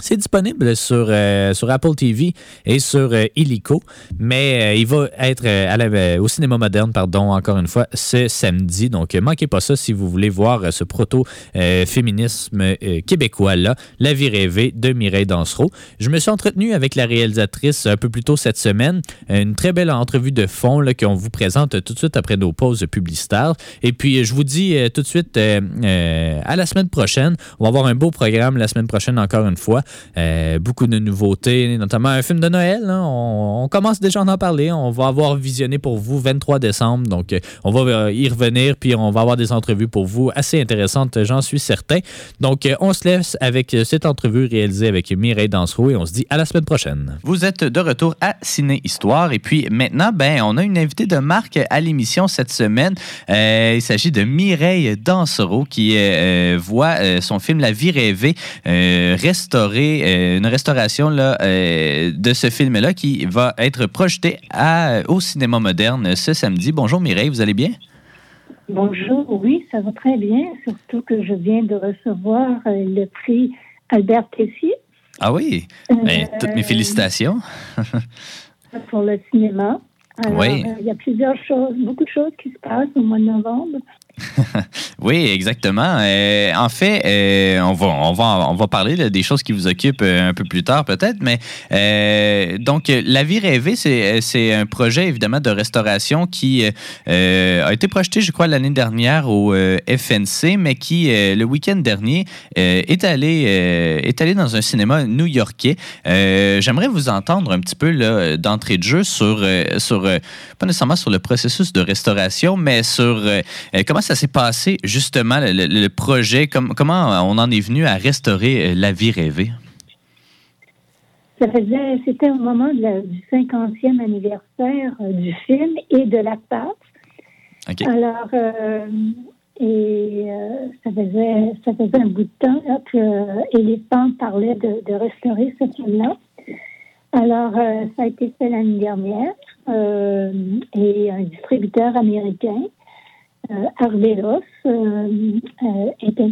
C'est disponible sur, euh, sur Apple TV et sur euh, Illico, mais euh, il va être euh, au cinéma moderne, pardon, encore une fois, ce samedi. Donc, manquez pas ça si vous voulez voir ce proto-féminisme québécois-là, La vie rêvée de Mireille Dansereau. Je me suis entretenu avec la réalisatrice un peu plus tôt cette semaine. Une très belle entrevue de fond qu'on vous présente tout de suite après nos pauses publicitaires. Et puis, je vous dis tout de suite à la semaine prochaine. On va avoir un beau programme la semaine prochaine, encore une fois. Euh, beaucoup de nouveautés, notamment un film de Noël. hein. On, commence déjà à en parler. On va avoir visionné pour vous 23 décembre. Donc, euh, on va euh, y revenir, puis on va avoir des entrevues pour vous assez intéressantes, j'en suis certain. Donc, on se laisse avec cette entrevue réalisée avec Mireille Dansereau et on se dit à la semaine prochaine. Vous êtes de retour à Ciné Histoire et puis maintenant, ben, on a une invitée de marque à l'émission cette semaine. Il s'agit de Mireille Dansereau qui voit son film La vie rêvée restauré, euh, une restauration là, euh, de ce film-là qui va être projeté à, au cinéma moderne ce samedi. Bonjour Mireille, vous allez bien? Bonjour, oui, ça va très bien, surtout que je viens de recevoir euh, le prix Albert Tessier Ah oui, ben, toutes mes félicitations. pour le cinéma. Alors, Oui. euh, il y a plusieurs choses, beaucoup de choses qui se passent au mois de novembre. Oui, exactement. Euh, en fait, euh, on, va, on, va, on va parler des choses qui vous occupent euh, un peu plus tard peut-être, mais donc La vie rêvée, c'est un projet évidemment de restauration qui a été projeté, je crois, l'année dernière au FNC, mais qui, le week-end dernier, est, allé, est allé dans un cinéma new-yorkais. J'aimerais vous entendre un petit peu d'entrée de jeu sur, sur pas nécessairement sur le processus de restauration, mais sur comment ça s'est passé, justement, le, le- le projet, comme- comment on en est venu à restaurer euh, la vie rêvée? Ça faisait, c'était au moment de la- du 50e anniversaire euh, du film et de la. OK. Alors, euh, et euh, ça, faisait, ça faisait un bout de temps là, que Éléphant parlait de, de restaurer ce film-là. Alors, euh, ça a été fait l'année dernière et un distributeur américain, Arbelos, euh, euh,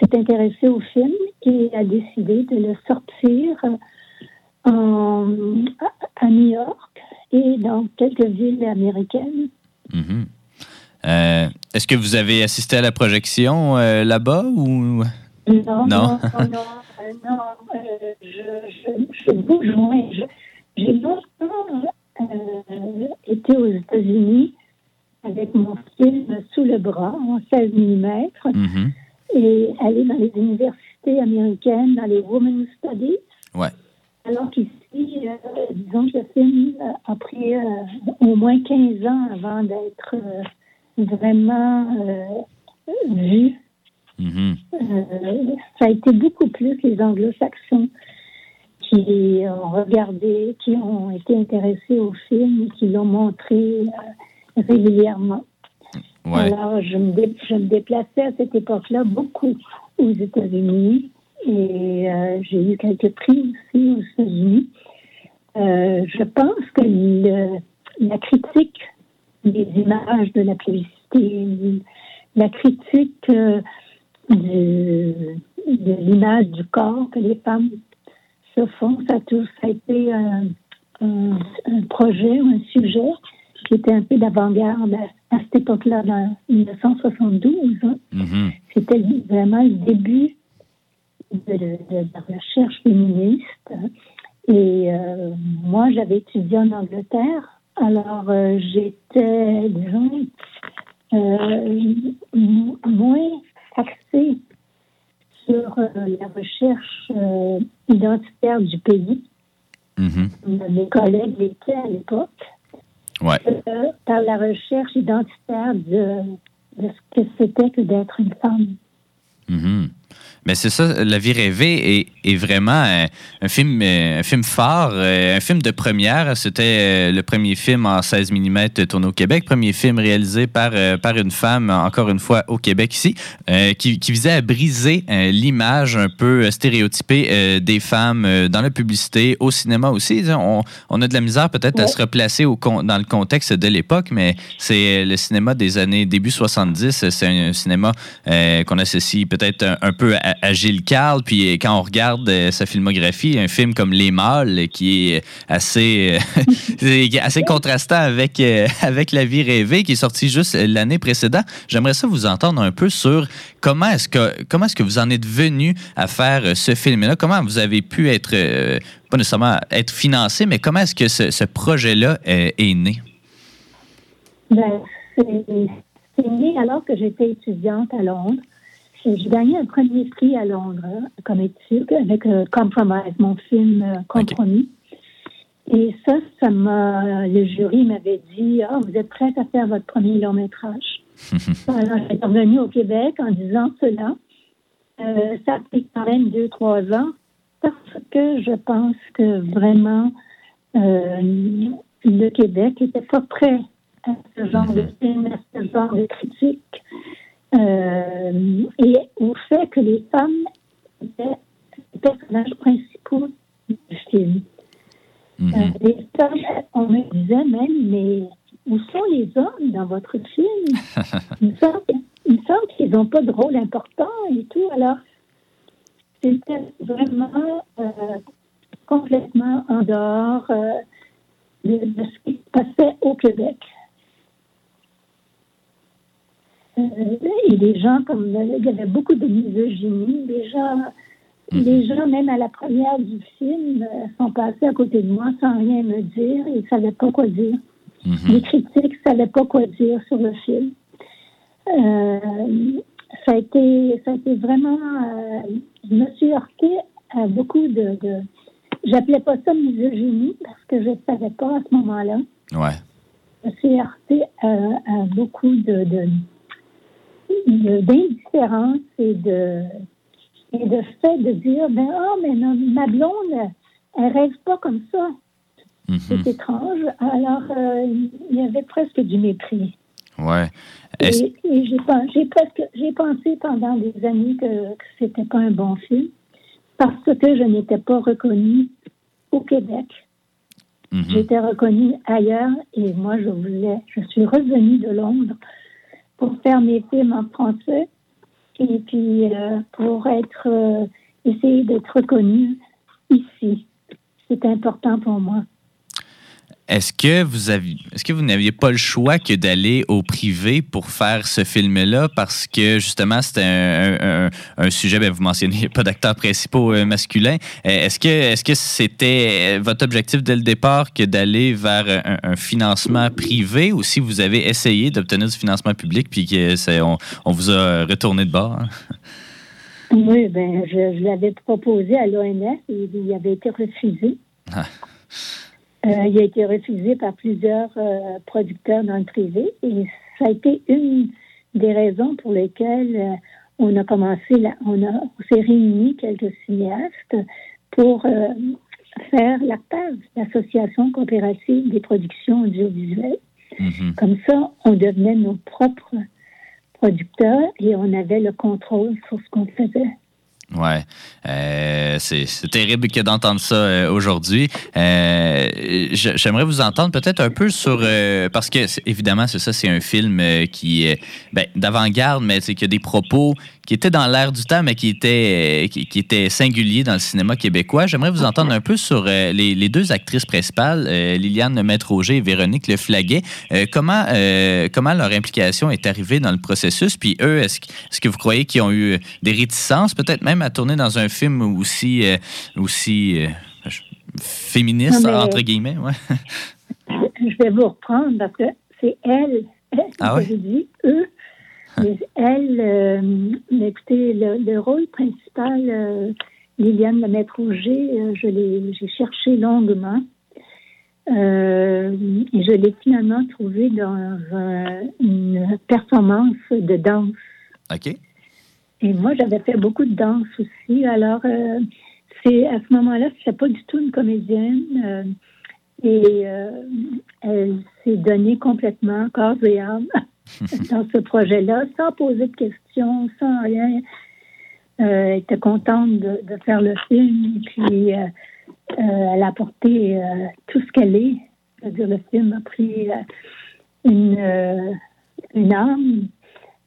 s'est intéressé au film et a décidé de le sortir euh, en, à, à New York et dans quelques villes américaines. Mhm. Euh, Est-ce que vous avez assisté à la projection euh, là-bas ou... Non, Non? non, non, non, euh, non, euh, je, je, je vous joins. Je- J'ai longtemps euh, été aux États-Unis avec mon film sous le bras en 16 mm Mhm. et aller dans les universités américaines, dans les Women's Studies. Ouais. Alors qu'ici, euh, disons que le film euh, a pris euh, au moins 15 ans avant d'être euh, vraiment vu. Mhm. Ça a été beaucoup plus les anglo-saxons qui ont regardé, qui ont été intéressés au film et qui l'ont montré régulièrement. Ouais. Alors, je me, dé- je me déplaçais à cette époque-là beaucoup aux États-Unis et euh, j'ai eu quelques prix aussi aux États-Unis. Euh, je pense que le- la critique des images de la publicité la critique euh, de l'image du corps que les femmes se font. Ça a, tout, ça a été un, un- un projet ou un sujet qui était un peu d'avant-garde à, à cette époque-là, dans 1972. hein. Mhm. C'était vraiment le début de, de- de la recherche féministe. Et euh, moi, j'avais étudié en Angleterre. Alors, euh, j'étais, disons, euh, moins axée sur la recherche identitaire du pays. Mhm. Mes collègues l'étaient à l'époque. Ouais. euh, par la recherche identitaire de, de ce que c'était que d'être une femme. Mhm. Mais c'est ça, La vie rêvée est, est vraiment un, un film, euh, un film phare, euh, un film de première. C'était euh, le premier film en 16 mm tourné au Québec, premier film réalisé par, par une femme, encore une fois au Québec ici, qui, qui visait à briser l'image un peu stéréotypée des femmes dans la publicité, au cinéma aussi. On, on a de la misère peut-être à se replacer au, dans le contexte de l'époque, mais c'est le cinéma des années début 70. C'est un cinéma qu'on associe peut-être un, un peu à, à Gilles Carle. Puis euh, quand on regarde euh, sa filmographie, un film comme Les Mâles, euh, qui est assez, euh, est contrastant avec, euh, avec La vie rêvée, qui est sorti juste l'année précédente. J'aimerais ça vous entendre un peu sur comment est-ce que, est-ce que vous en êtes venu à faire euh, ce film-là? Comment vous avez pu être, euh, pas nécessairement être financé, mais comment est-ce que ce, projet-là euh, est né? Ben, c'est né alors que j'étais étudiante à Londres. J'ai gagné un premier prix à Londres hein, comme étude avec euh, Compromise, mon film euh, Compromis. Et ça, ça m'a. Le jury m'avait dit Ah, vous êtes prête à faire votre premier long métrage. Alors, j'étais revenue au Québec en disant cela. Euh, ça a pris quand même deux, trois ans parce que je pense que vraiment euh, le Québec n'était pas prêt à ce genre de film, à ce genre de critique. Euh, et au fait que les femmes étaient les personnages principaux du film. Mhm. Euh, les femmes, on me disait même, mais où sont les hommes dans votre film? il me semble, qu'ils n'ont pas de rôle important et tout. Alors, c'était vraiment euh, complètement en dehors de, de ce qui se passait au Québec. Euh, et les gens, comme il y avait beaucoup de misogynie, les gens, les gens, même à la première du film, euh, sont passés à côté de moi sans rien me dire et ne savaient pas quoi dire. Les critiques ne savaient pas quoi dire sur le film. Euh, ça, a été, ça a été vraiment. euh, je me suis heurtée à beaucoup de. de J'appelais pas ça misogynie parce que je ne savais pas à ce moment-là. Ouais. Je me suis heurtée à, à beaucoup de- d'indifférence et de, et de fait de dire ben, ah, mais non, ma blonde, elle rêve pas comme ça. Mhm. C'est étrange. Alors, euh, il y avait presque du mépris. Ouais. Et, et j'ai, pen- j'ai presque, j'ai pensé pendant des années que, que c'était pas un bon film parce que je n'étais pas reconnue au Québec. Mhm. J'étais reconnue ailleurs et moi, je voulais, je suis revenue de Londres pour faire mes films en français et puis euh, pour être, euh, essayer d'être reconnue ici. C'est important pour moi. Est-ce que vous aviez, est-ce que vous n'aviez pas le choix que d'aller au privé pour faire ce film-là? Parce que justement c'était un, un- un- un sujet, ben, vous mentionnez pas d'acteurs principaux euh, masculins. Euh, Est-ce que, est-ce que c'était euh, votre objectif dès le départ que d'aller vers un, un financement privé ou si vous avez essayé d'obtenir du financement public puis que c'est, on, on vous a retourné de bord? hein? Oui, ben, je, je l'avais proposé à l'ONF et il avait été refusé. Ah. Euh, il a été refusé par plusieurs euh, producteurs dans le privé et ça a été une des raisons pour lesquelles euh, on a commencé, la- on, a, on s'est réunis quelques cinéastes pour faire la PAV, l'Association coopérative des productions audiovisuelles. Mhm. Comme ça, on devenait nos propres producteurs et on avait le contrôle sur ce qu'on faisait. Ouais, Euh, c'est terrible que d'entendre ça euh, aujourd'hui. Euh, J'aimerais vous entendre peut-être un peu sur parce que évidemment c'est ça, c'est un film qui est ben, d'avant-garde, mais c'est a des propos qui étaient dans l'air du temps, mais qui étaient euh, qui, qui étaient singuliers dans le cinéma québécois. J'aimerais vous entendre un peu sur euh, les, les deux actrices principales, euh, Liliane Maître-Auger et Véronique Le Flaguet. Euh, comment comment leur implication est arrivée dans le processus? Puis eux, est-ce que, que vous croyez qu'ils ont eu des réticences, peut-être même à tourner dans un film aussi aussi féministe mais- entre guillemets, ouais? Je vais vous reprendre parce que c'est elle, elle Ah que ouais? je dis eux. Mais elle, euh, mais écoutez, le, le rôle principal, euh, Liliane Le Maître Auger, euh, je l'ai, j'ai cherché longuement. Euh, et je l'ai finalement trouvé dans euh, une performance de danse. OK. Et moi, j'avais fait beaucoup de danse aussi. Alors, euh, c'est à ce moment-là, je n'étais pas du tout une comédienne. euh, et euh, elle s'est donnée complètement corps et âme dans ce projet-là, sans poser de questions, sans rien. Euh, elle était contente de, de faire le film. Et puis, euh, euh, elle a apporté euh, tout ce qu'elle est. C'est-à-dire, le film a pris euh, une, euh, une âme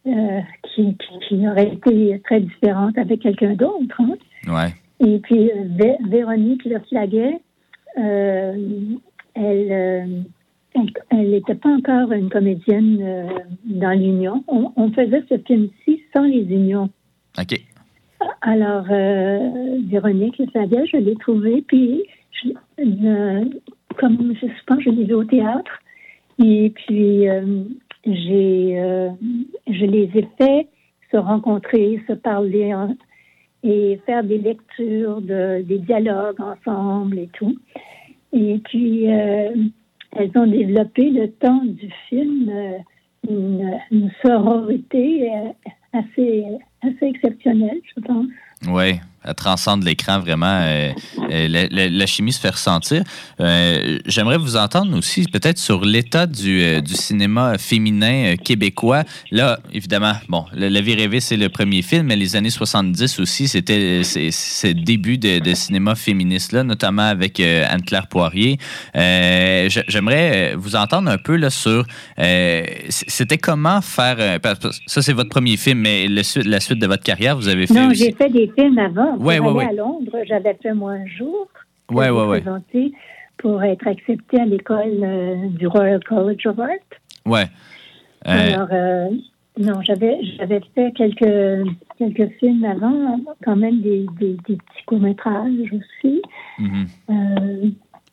euh, qui, qui, qui aurait été très différente avec quelqu'un d'autre. hein. Ouais. Et puis, euh, Vé- Véronique Le Flaguet, euh, elle euh, elle- n'était pas encore une comédienne euh, dans l'Union. On, on faisait ce film-ci sans les unions. OK. Alors, euh, Véronique Le je l'ai trouvée, puis je- euh, comme je pense, je l'ai vue au théâtre. Et puis, j'ai, je les ai fait se rencontrer, se parler en- et faire des lectures, de, des dialogues ensemble et tout. Et puis, elles ont développé le temps du film euh, une, une sororité euh, assez, assez exceptionnelle, je pense. Oui, elle transcende l'écran vraiment. euh, euh, la, la- la chimie se fait ressentir. Euh, J'aimerais vous entendre aussi peut-être sur l'état du, euh, du cinéma féminin euh, québécois. Là, évidemment, bon, La, La vie rêvée, c'est le premier film, mais les années 70 aussi, c'était le début de, de cinéma féministe-là, notamment avec euh, Anne-Claire Poirier. Euh, j'a- J'aimerais euh, vous entendre un peu là, sur euh, c'était comment faire. euh, ça, c'est votre premier film, mais le la suite de votre carrière, vous avez fait Non, j'ai fait des films avant. Ouais, ouais, aller ouais. à Londres, j'avais fait moi un jour. que Ouais, j'ai ouais, ouais. présenté pour être acceptée à l'école euh, du Royal College of Art. Ouais. Euh, Alors, euh, non, j'avais j'avais fait quelques, quelques films avant, quand même des, des, des petits courts-métrages aussi.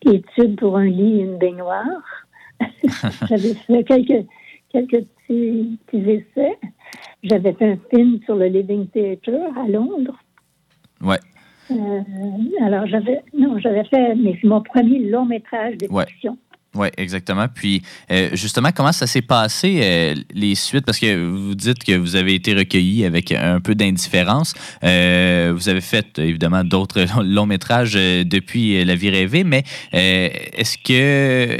études pour un lit et une baignoire. j'avais fait quelques, quelques petits, petits essais. J'avais fait un film sur le Living Theatre à Londres. Ouais. Euh, alors, j'avais, non, j'avais fait, mais mon premier long métrage de Ouais. fiction. Oui, exactement. Puis, euh, justement, comment ça s'est passé, euh, les suites? Parce que vous dites que vous avez été recueilli avec un peu d'indifférence. Euh, vous avez fait, évidemment, d'autres longs métrages depuis La vie rêvée, mais est-ce que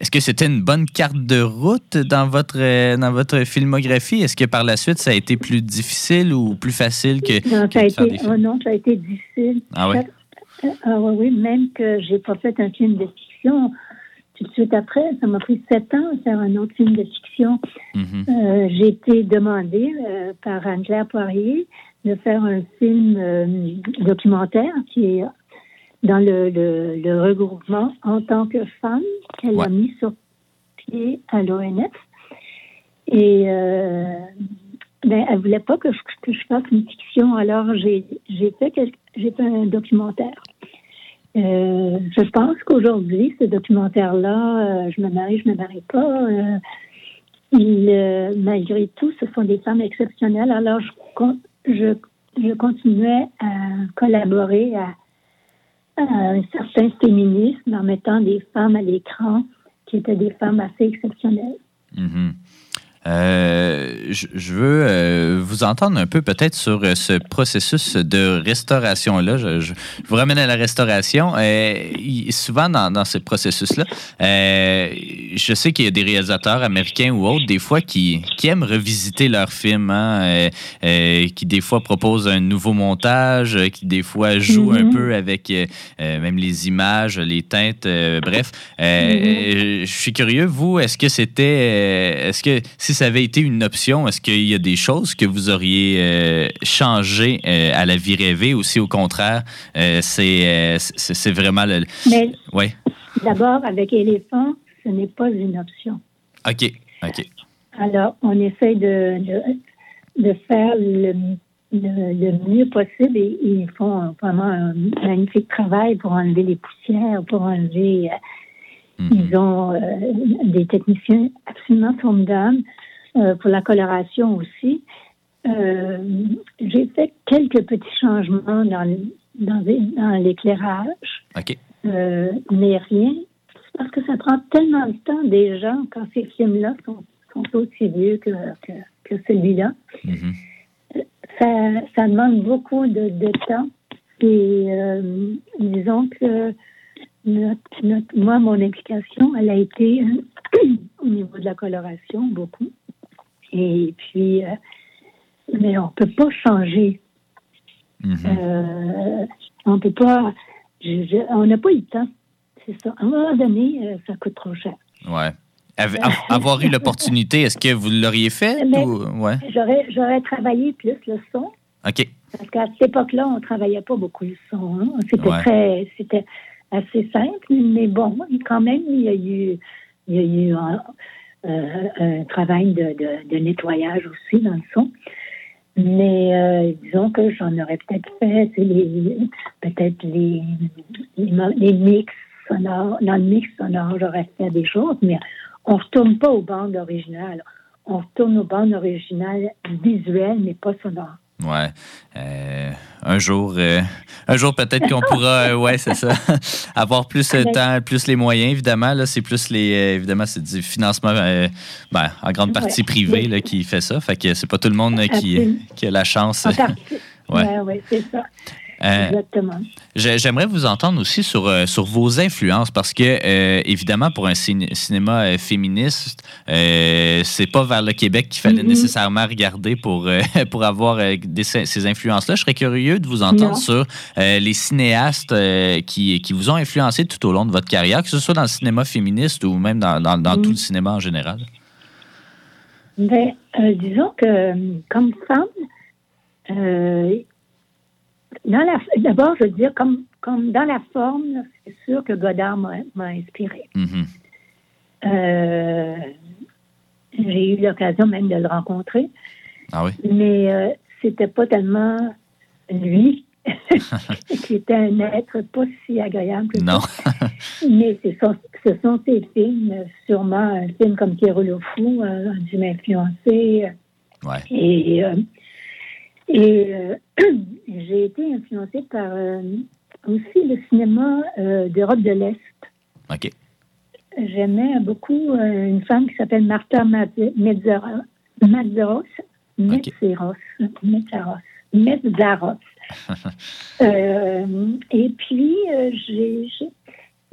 est-ce que c'était une bonne carte de route dans votre, dans votre filmographie? Est-ce que par la suite, ça a été plus difficile ou plus facile que, Non, que ça a de faire été, des films? oh non, ça a été difficile. Ah? Euh, Ah oui, oui, même que j'ai pas fait un film de fiction. Tout de suite après, ça m'a pris sept ans de faire un autre film de fiction. Mhm. Euh, j'ai été demandée euh, par Anne-Claire Poirier de faire un film euh, documentaire qui est dans le, le, le regroupement en tant que femme qu'elle Ouais. a mis sur pied à l'ONF. Et euh, ben, elle voulait pas que je, que je fasse une fiction, alors j'ai j'ai fait, j'ai fait un documentaire. Euh, je pense qu'aujourd'hui, ce documentaire-là, euh, je me marie, je me marie pas, euh, il, euh, malgré tout, ce sont des femmes exceptionnelles. Alors, je, je, je continuais à collaborer à un certain féminisme en mettant des femmes à l'écran qui étaient des femmes assez exceptionnelles. Mhm. Euh, je, je veux euh, vous entendre un peu peut-être sur euh, ce processus de restauration-là. Je, je vous ramène à la restauration. Il- souvent dans, dans ce processus-là, je sais qu'il y a des réalisateurs américains ou autres, des fois, qui, qui aiment revisiter leurs films, hein, qui des fois proposent un nouveau montage, qui des fois jouent un Mhm. peu avec même les images, les teintes, bref. Euh, Je suis curieux, vous, est-ce que c'était, est-ce que si ça avait été une option, est-ce qu'il y a des choses que vous auriez euh, changées euh, à la vie rêvée ou si au contraire, euh, c'est, vraiment le. Mais d'abord, avec éléphant, ce n'est pas une option. OK. OK. Alors, on essaie de, de, de faire le, le, le mieux possible et, ils font vraiment un magnifique travail pour enlever les poussières, pour enlever. Mhm. Ils ont euh, des techniciens absolument formidables euh, pour la coloration aussi. Euh, J'ai fait quelques petits changements dans, dans, l'éclairage. OK. Euh, mais rien. Parce que ça prend tellement de temps déjà quand ces films-là sont, sont aussi vieux que, que, que celui-là. Mhm. Ça, ça demande beaucoup de, de temps. Et euh, disons que notre, notre- moi, mon implication, elle a été euh, au niveau de la coloration, beaucoup. Et puis, euh, mais on peut pas changer. Mhm. Euh, on peut pas. je- je- on n'a pas eu le temps. C'est ça. À un moment donné, ça coûte trop cher. Ouais. Av- av- avoir eu l'opportunité, est-ce que vous l'auriez fait? Mais- ou- Ouais? J'aurais, j'aurais travaillé plus le son. OK. Parce qu'à cette époque-là, on travaillait pas beaucoup le son. hein. C'était Ouais. très, c'était assez simple, mais bon, quand même, il y a eu, il y a eu un, euh, travail de, de- de nettoyage aussi dans le son. Mais euh, disons que j'en aurais peut-être fait, peut-être les, les, les mix sonores. Dans le mix sonore, j'aurais fait des choses, mais on retourne pas aux bandes originales. On retourne aux bandes originales visuelles, mais pas sonores. Ouais. Euh, un jour, euh, un jour peut-être qu'on pourra, euh, ouais, c'est ça, avoir plus de temps, plus les moyens, évidemment. Là, c'est plus les, euh, évidemment, c'est du financement, ben, en grande partie Ouais. privé là, qui fait ça. Fait que c'est pas tout le monde qui, qui a la chance. Ouais, ouais, c'est ça. Euh, Exactement. J'ai- J'aimerais vous entendre aussi sur, euh, sur vos influences parce que, euh, évidemment, pour un ciné- cinéma euh, féministe, c'est pas vers le Québec qu'il fallait nécessairement regarder pour, pour avoir des- ces influences-là. Je serais curieux de vous entendre Non. sur les cinéastes qui, qui vous ont influencé tout au long de votre carrière, que ce soit dans le cinéma féministe ou même dans, dans- dans tout le cinéma en général. Ben, disons que comme femme, d'abord, je veux dire, comme, comme dans la forme, c'est sûr que Godard m'a, m'a inspiré. Mhm. Euh, j'ai eu l'occasion même de le rencontrer, Ah oui? mais euh, c'était pas tellement lui qui était un être pas si agréable que. Non. Mais ce sont ces films, sûrement un film comme Pierrot le Fou euh, a dû m'influencer. Ouais. Et, euh, et euh, j'ai été influencée par euh, aussi le cinéma euh, d'Europe de l'Est. OK. J'aimais beaucoup une femme qui s'appelle Martha. Metzeros. Euh, et puis, j'ai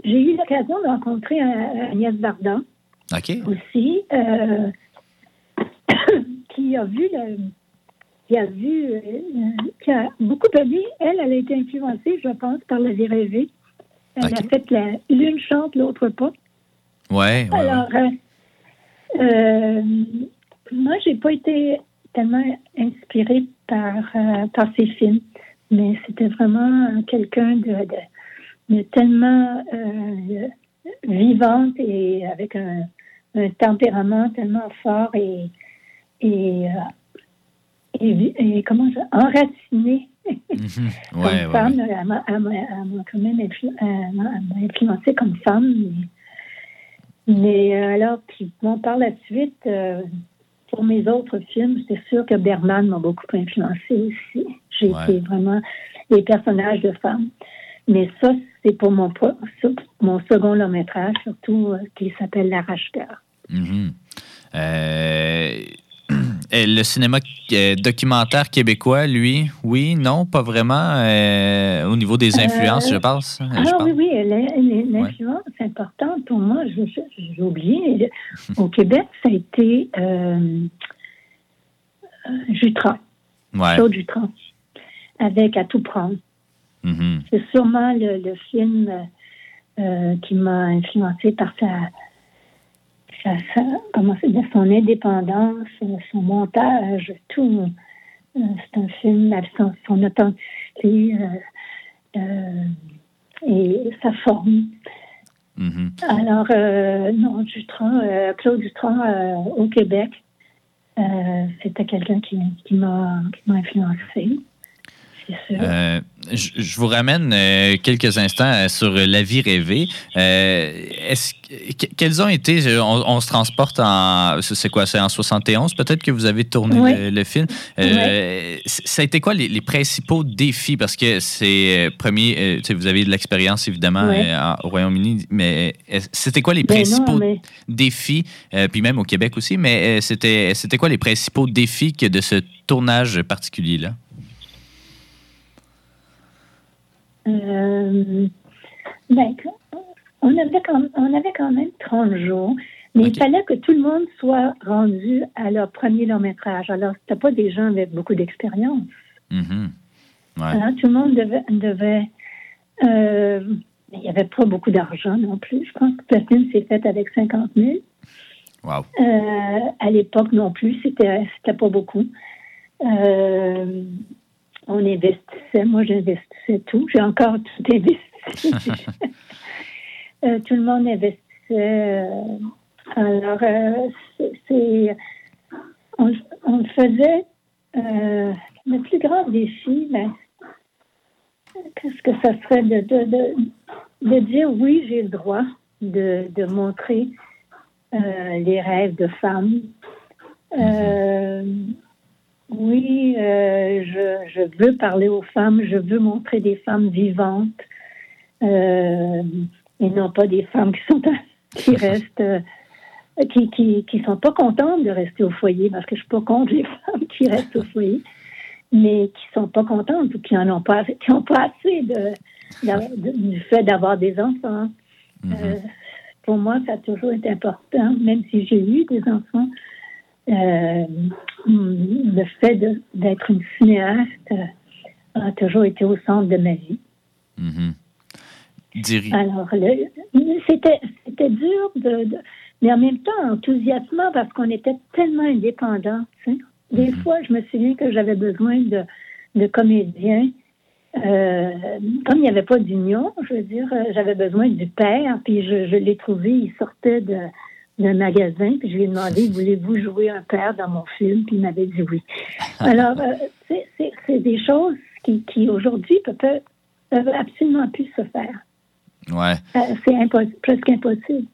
eu l'occasion de rencontrer Agnès Vardan OK. aussi, qui a vu le, qui a vu, euh, qui a beaucoup aimé. Elle, elle a été influencée, je pense, par la vie rêvée. Elle a fait la, l'une chante, l'autre pas. Ouais, ouais, ouais. Alors, euh, euh, moi, j'ai pas été tellement inspirée par, euh, par ces films, mais c'était vraiment quelqu'un de, de, de tellement euh, vivante et avec un, un tempérament tellement fort et, et, et, et comment ça, enraciné Mhm. comme Ouais, femme. ouais. Elle m'a- elle quand même influ- influencée comme femme. Mais, mais, euh, alors, puis bon, par la suite, euh, pour mes autres films, c'est sûr que Berman m'a beaucoup influencée aussi. J'ai été vraiment des personnages de femmes. Mais ça, c'est pour mon, mon second long métrage, surtout, euh, qui s'appelle L'arrache-cœur. Mhm. Euh, le cinéma euh, documentaire québécois, lui, oui, non, pas vraiment. euh, au niveau des influences, Euh, je pense. Ah je oui, pense. oui, l'influence importante pour moi, j'ai oublié. Au Québec, ça a été euh, euh, Jutras, Ouais. Claude Jutras, avec À tout prendre. Mhm. C'est sûrement le, le film euh, qui m'a influencé par sa, comment de son indépendance, son montage, tout. Euh, c'est un film son, son authenticité euh, euh, et sa forme. Mhm. Alors, euh, non, Dutron, Claude Dutron au Québec, c'était quelqu'un qui, qui m'a qui m'a influencé. Euh, je, je vous ramène euh, quelques instants euh, sur La vie rêvée. Euh, est-ce quels ont été, on, on se transporte en, c'est quoi, c'est en 71 peut-être que vous avez tourné Oui. le, le film. Ça a été quoi les, les principaux défis? Parce que c'est premier, vous avez de l'expérience évidemment au Royaume-Uni, mais c'était quoi les Ben non, principaux mais- défis, puis même au Québec aussi, mais c'était c'était quoi les principaux défis que de ce tournage particulier-là? Euh, ben, on, avait quand, on avait quand même 30 jours, mais il fallait que tout le monde soit rendu à leur premier long métrage. Alors, c'était pas des gens avec beaucoup d'expérience. Mhm. Ouais. Alors, tout le monde devait. devait euh, il n'y avait pas beaucoup d'argent non plus. Je pense que le film s'est fait avec 50 000. Wow. Euh, à l'époque non plus, c'était c'était pas beaucoup. Euh, on investissait, moi j'investissais tout, j'ai encore tout investi. Euh, tout le monde investissait. euh, alors, euh, c'est- on, on le faisait. euh, le plus grand défi, ben, qu'est-ce que ça serait de, de, de, de dire oui, j'ai le droit de, de montrer les rêves de femmes. Euh, oui, euh, je, je veux parler aux femmes, je veux montrer des femmes vivantes euh, et non pas des femmes qui sont qui restent euh, qui, qui, qui sont pas contentes de rester au foyer parce que je suis pas contre les femmes qui restent au foyer, mais qui sont pas contentes ou qui en ont pas qui ont pas assez de, du fait d'avoir des enfants. Euh, pour moi, ça a toujours été important, même si j'ai eu des enfants. Euh, le fait d'être une cinéaste euh, a toujours été au centre de ma vie. Diri- Alors, c'était dur, de, de- mais en même temps enthousiasmant parce qu'on était tellement indépendants. tu sais. Des fois, je me souviens que j'avais besoin de, de comédiens. Euh, comme il n'y avait pas d'union, je veux dire, j'avais besoin du père, puis je, je l'ai trouvé, il sortait de d'un magasin, puis je lui ai demandé, voulez-vous jouer un père dans mon film? Puis il m'avait dit oui. Alors, euh, c'est- des choses qui, qui aujourd'hui peuvent, peuvent absolument plus se faire. Ouais. Euh, c'est presque impossible.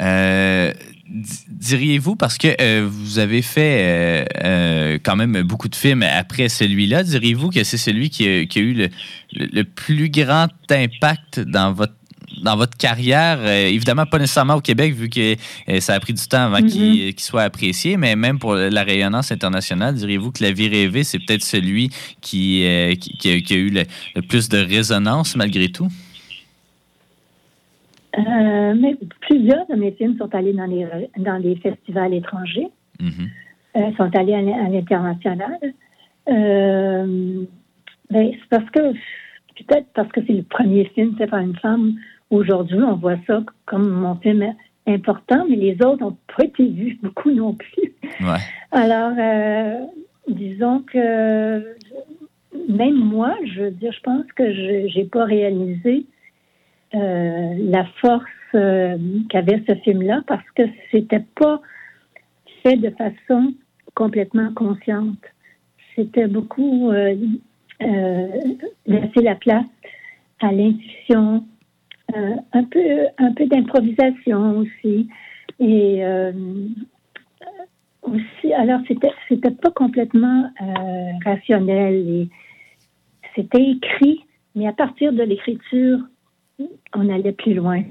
Euh, di- Diriez-vous, parce que euh, vous avez fait euh, quand même beaucoup de films après celui-là, diriez-vous que c'est celui qui a, qui a eu le, le- le plus grand impact dans votre dans votre carrière, Euh, évidemment pas nécessairement au Québec vu que euh, ça a pris du temps avant qu'il qu'il soit apprécié, mais même pour la rayonnance internationale, diriez-vous que La vie rêvée, c'est peut-être celui qui, euh, qui, qui a, qui a eu le, le plus de résonance malgré tout? Euh, mais plusieurs de mes films sont allés dans les, dans les festivals étrangers, Mhm. euh, sont allés à, l'in- à l'international. Euh, ben, c'est parce que, peut-être parce que c'est le premier film fait par une femme. Aujourd'hui, on voit ça comme mon film important, mais les autres n'ont pas été vus beaucoup non plus. Ouais. Alors, euh, disons que même moi, je veux dire, je pense que je n'ai pas réalisé euh, la force euh, qu'avait ce film-là parce que c'était pas fait de façon complètement consciente. C'était beaucoup laisser la place à l'intuition, euh, un peu, un peu d'improvisation aussi. Et euh, aussi, alors c'était, c'était pas complètement euh, rationnel et c'était écrit, mais à partir de l'écriture, on allait plus loin.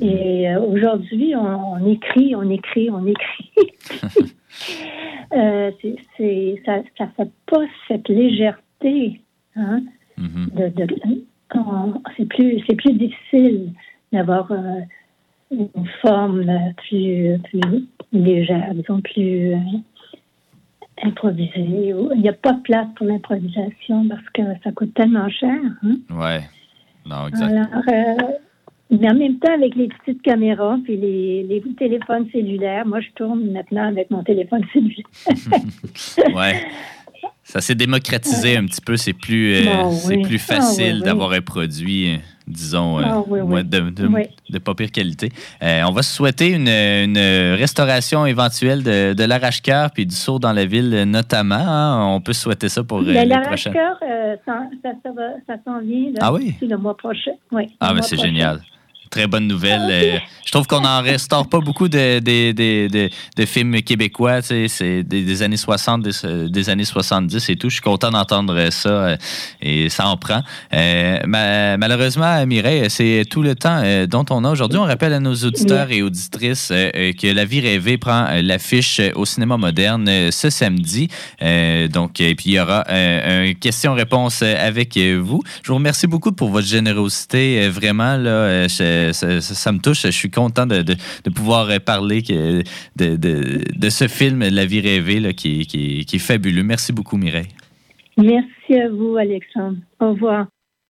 Et euh, aujourd'hui, on, on écrit, on écrit, on écrit. C'est- ça ne fait pas cette légèreté. Hein, Mhm. de, c'est plus c'est plus difficile d'avoir euh, une forme plus plus légère, disons plus euh, improvisée. Il n'y a pas de place pour l'improvisation parce que ça coûte tellement cher. hein. Ouais. Non, exact. Alors, euh, mais en même temps, avec les petites caméras puis les, les téléphones cellulaires, moi, je tourne maintenant avec mon téléphone cellulaire. Ouais. Ça s'est démocratisé un petit peu. C'est plus, euh, Ah oui. plus Ah facile oui, oui. d'avoir un produit, euh, disons, euh, Ah de, de, Oui. de pas pire qualité. Euh, on va se souhaiter une, une restauration éventuelle de, de l'arrache-cœur puis du saut dans la ville, notamment. hein. On peut se souhaiter ça pour Mais les l'arrache-cœur, ça, s'en vient là, Ah oui? le mois prochain. Oui, Ah, ben mois c'est génial. Très bonne nouvelle. Euh, je trouve qu'on en restaure pas beaucoup de, de, de, de- de films québécois. tu sais, C'est des, des années 60, des, des années 70 et tout. Je suis content d'entendre ça euh, et ça en prend. Euh, ma- malheureusement, Mireille, c'est tout le temps dont on a aujourd'hui. On rappelle à nos auditeurs et auditrices que La vie rêvée prend l'affiche au cinéma moderne ce samedi. Donc, et puis il y aura euh, un question-réponse avec vous. Je vous remercie beaucoup pour votre générosité. Vraiment, là, je- ça, ça- me touche. Je suis content de, pouvoir euh, parler de, ce film, La vie rêvée, qui est fabuleux. Merci beaucoup, Mireille. Merci à vous, Alexandre. Au revoir.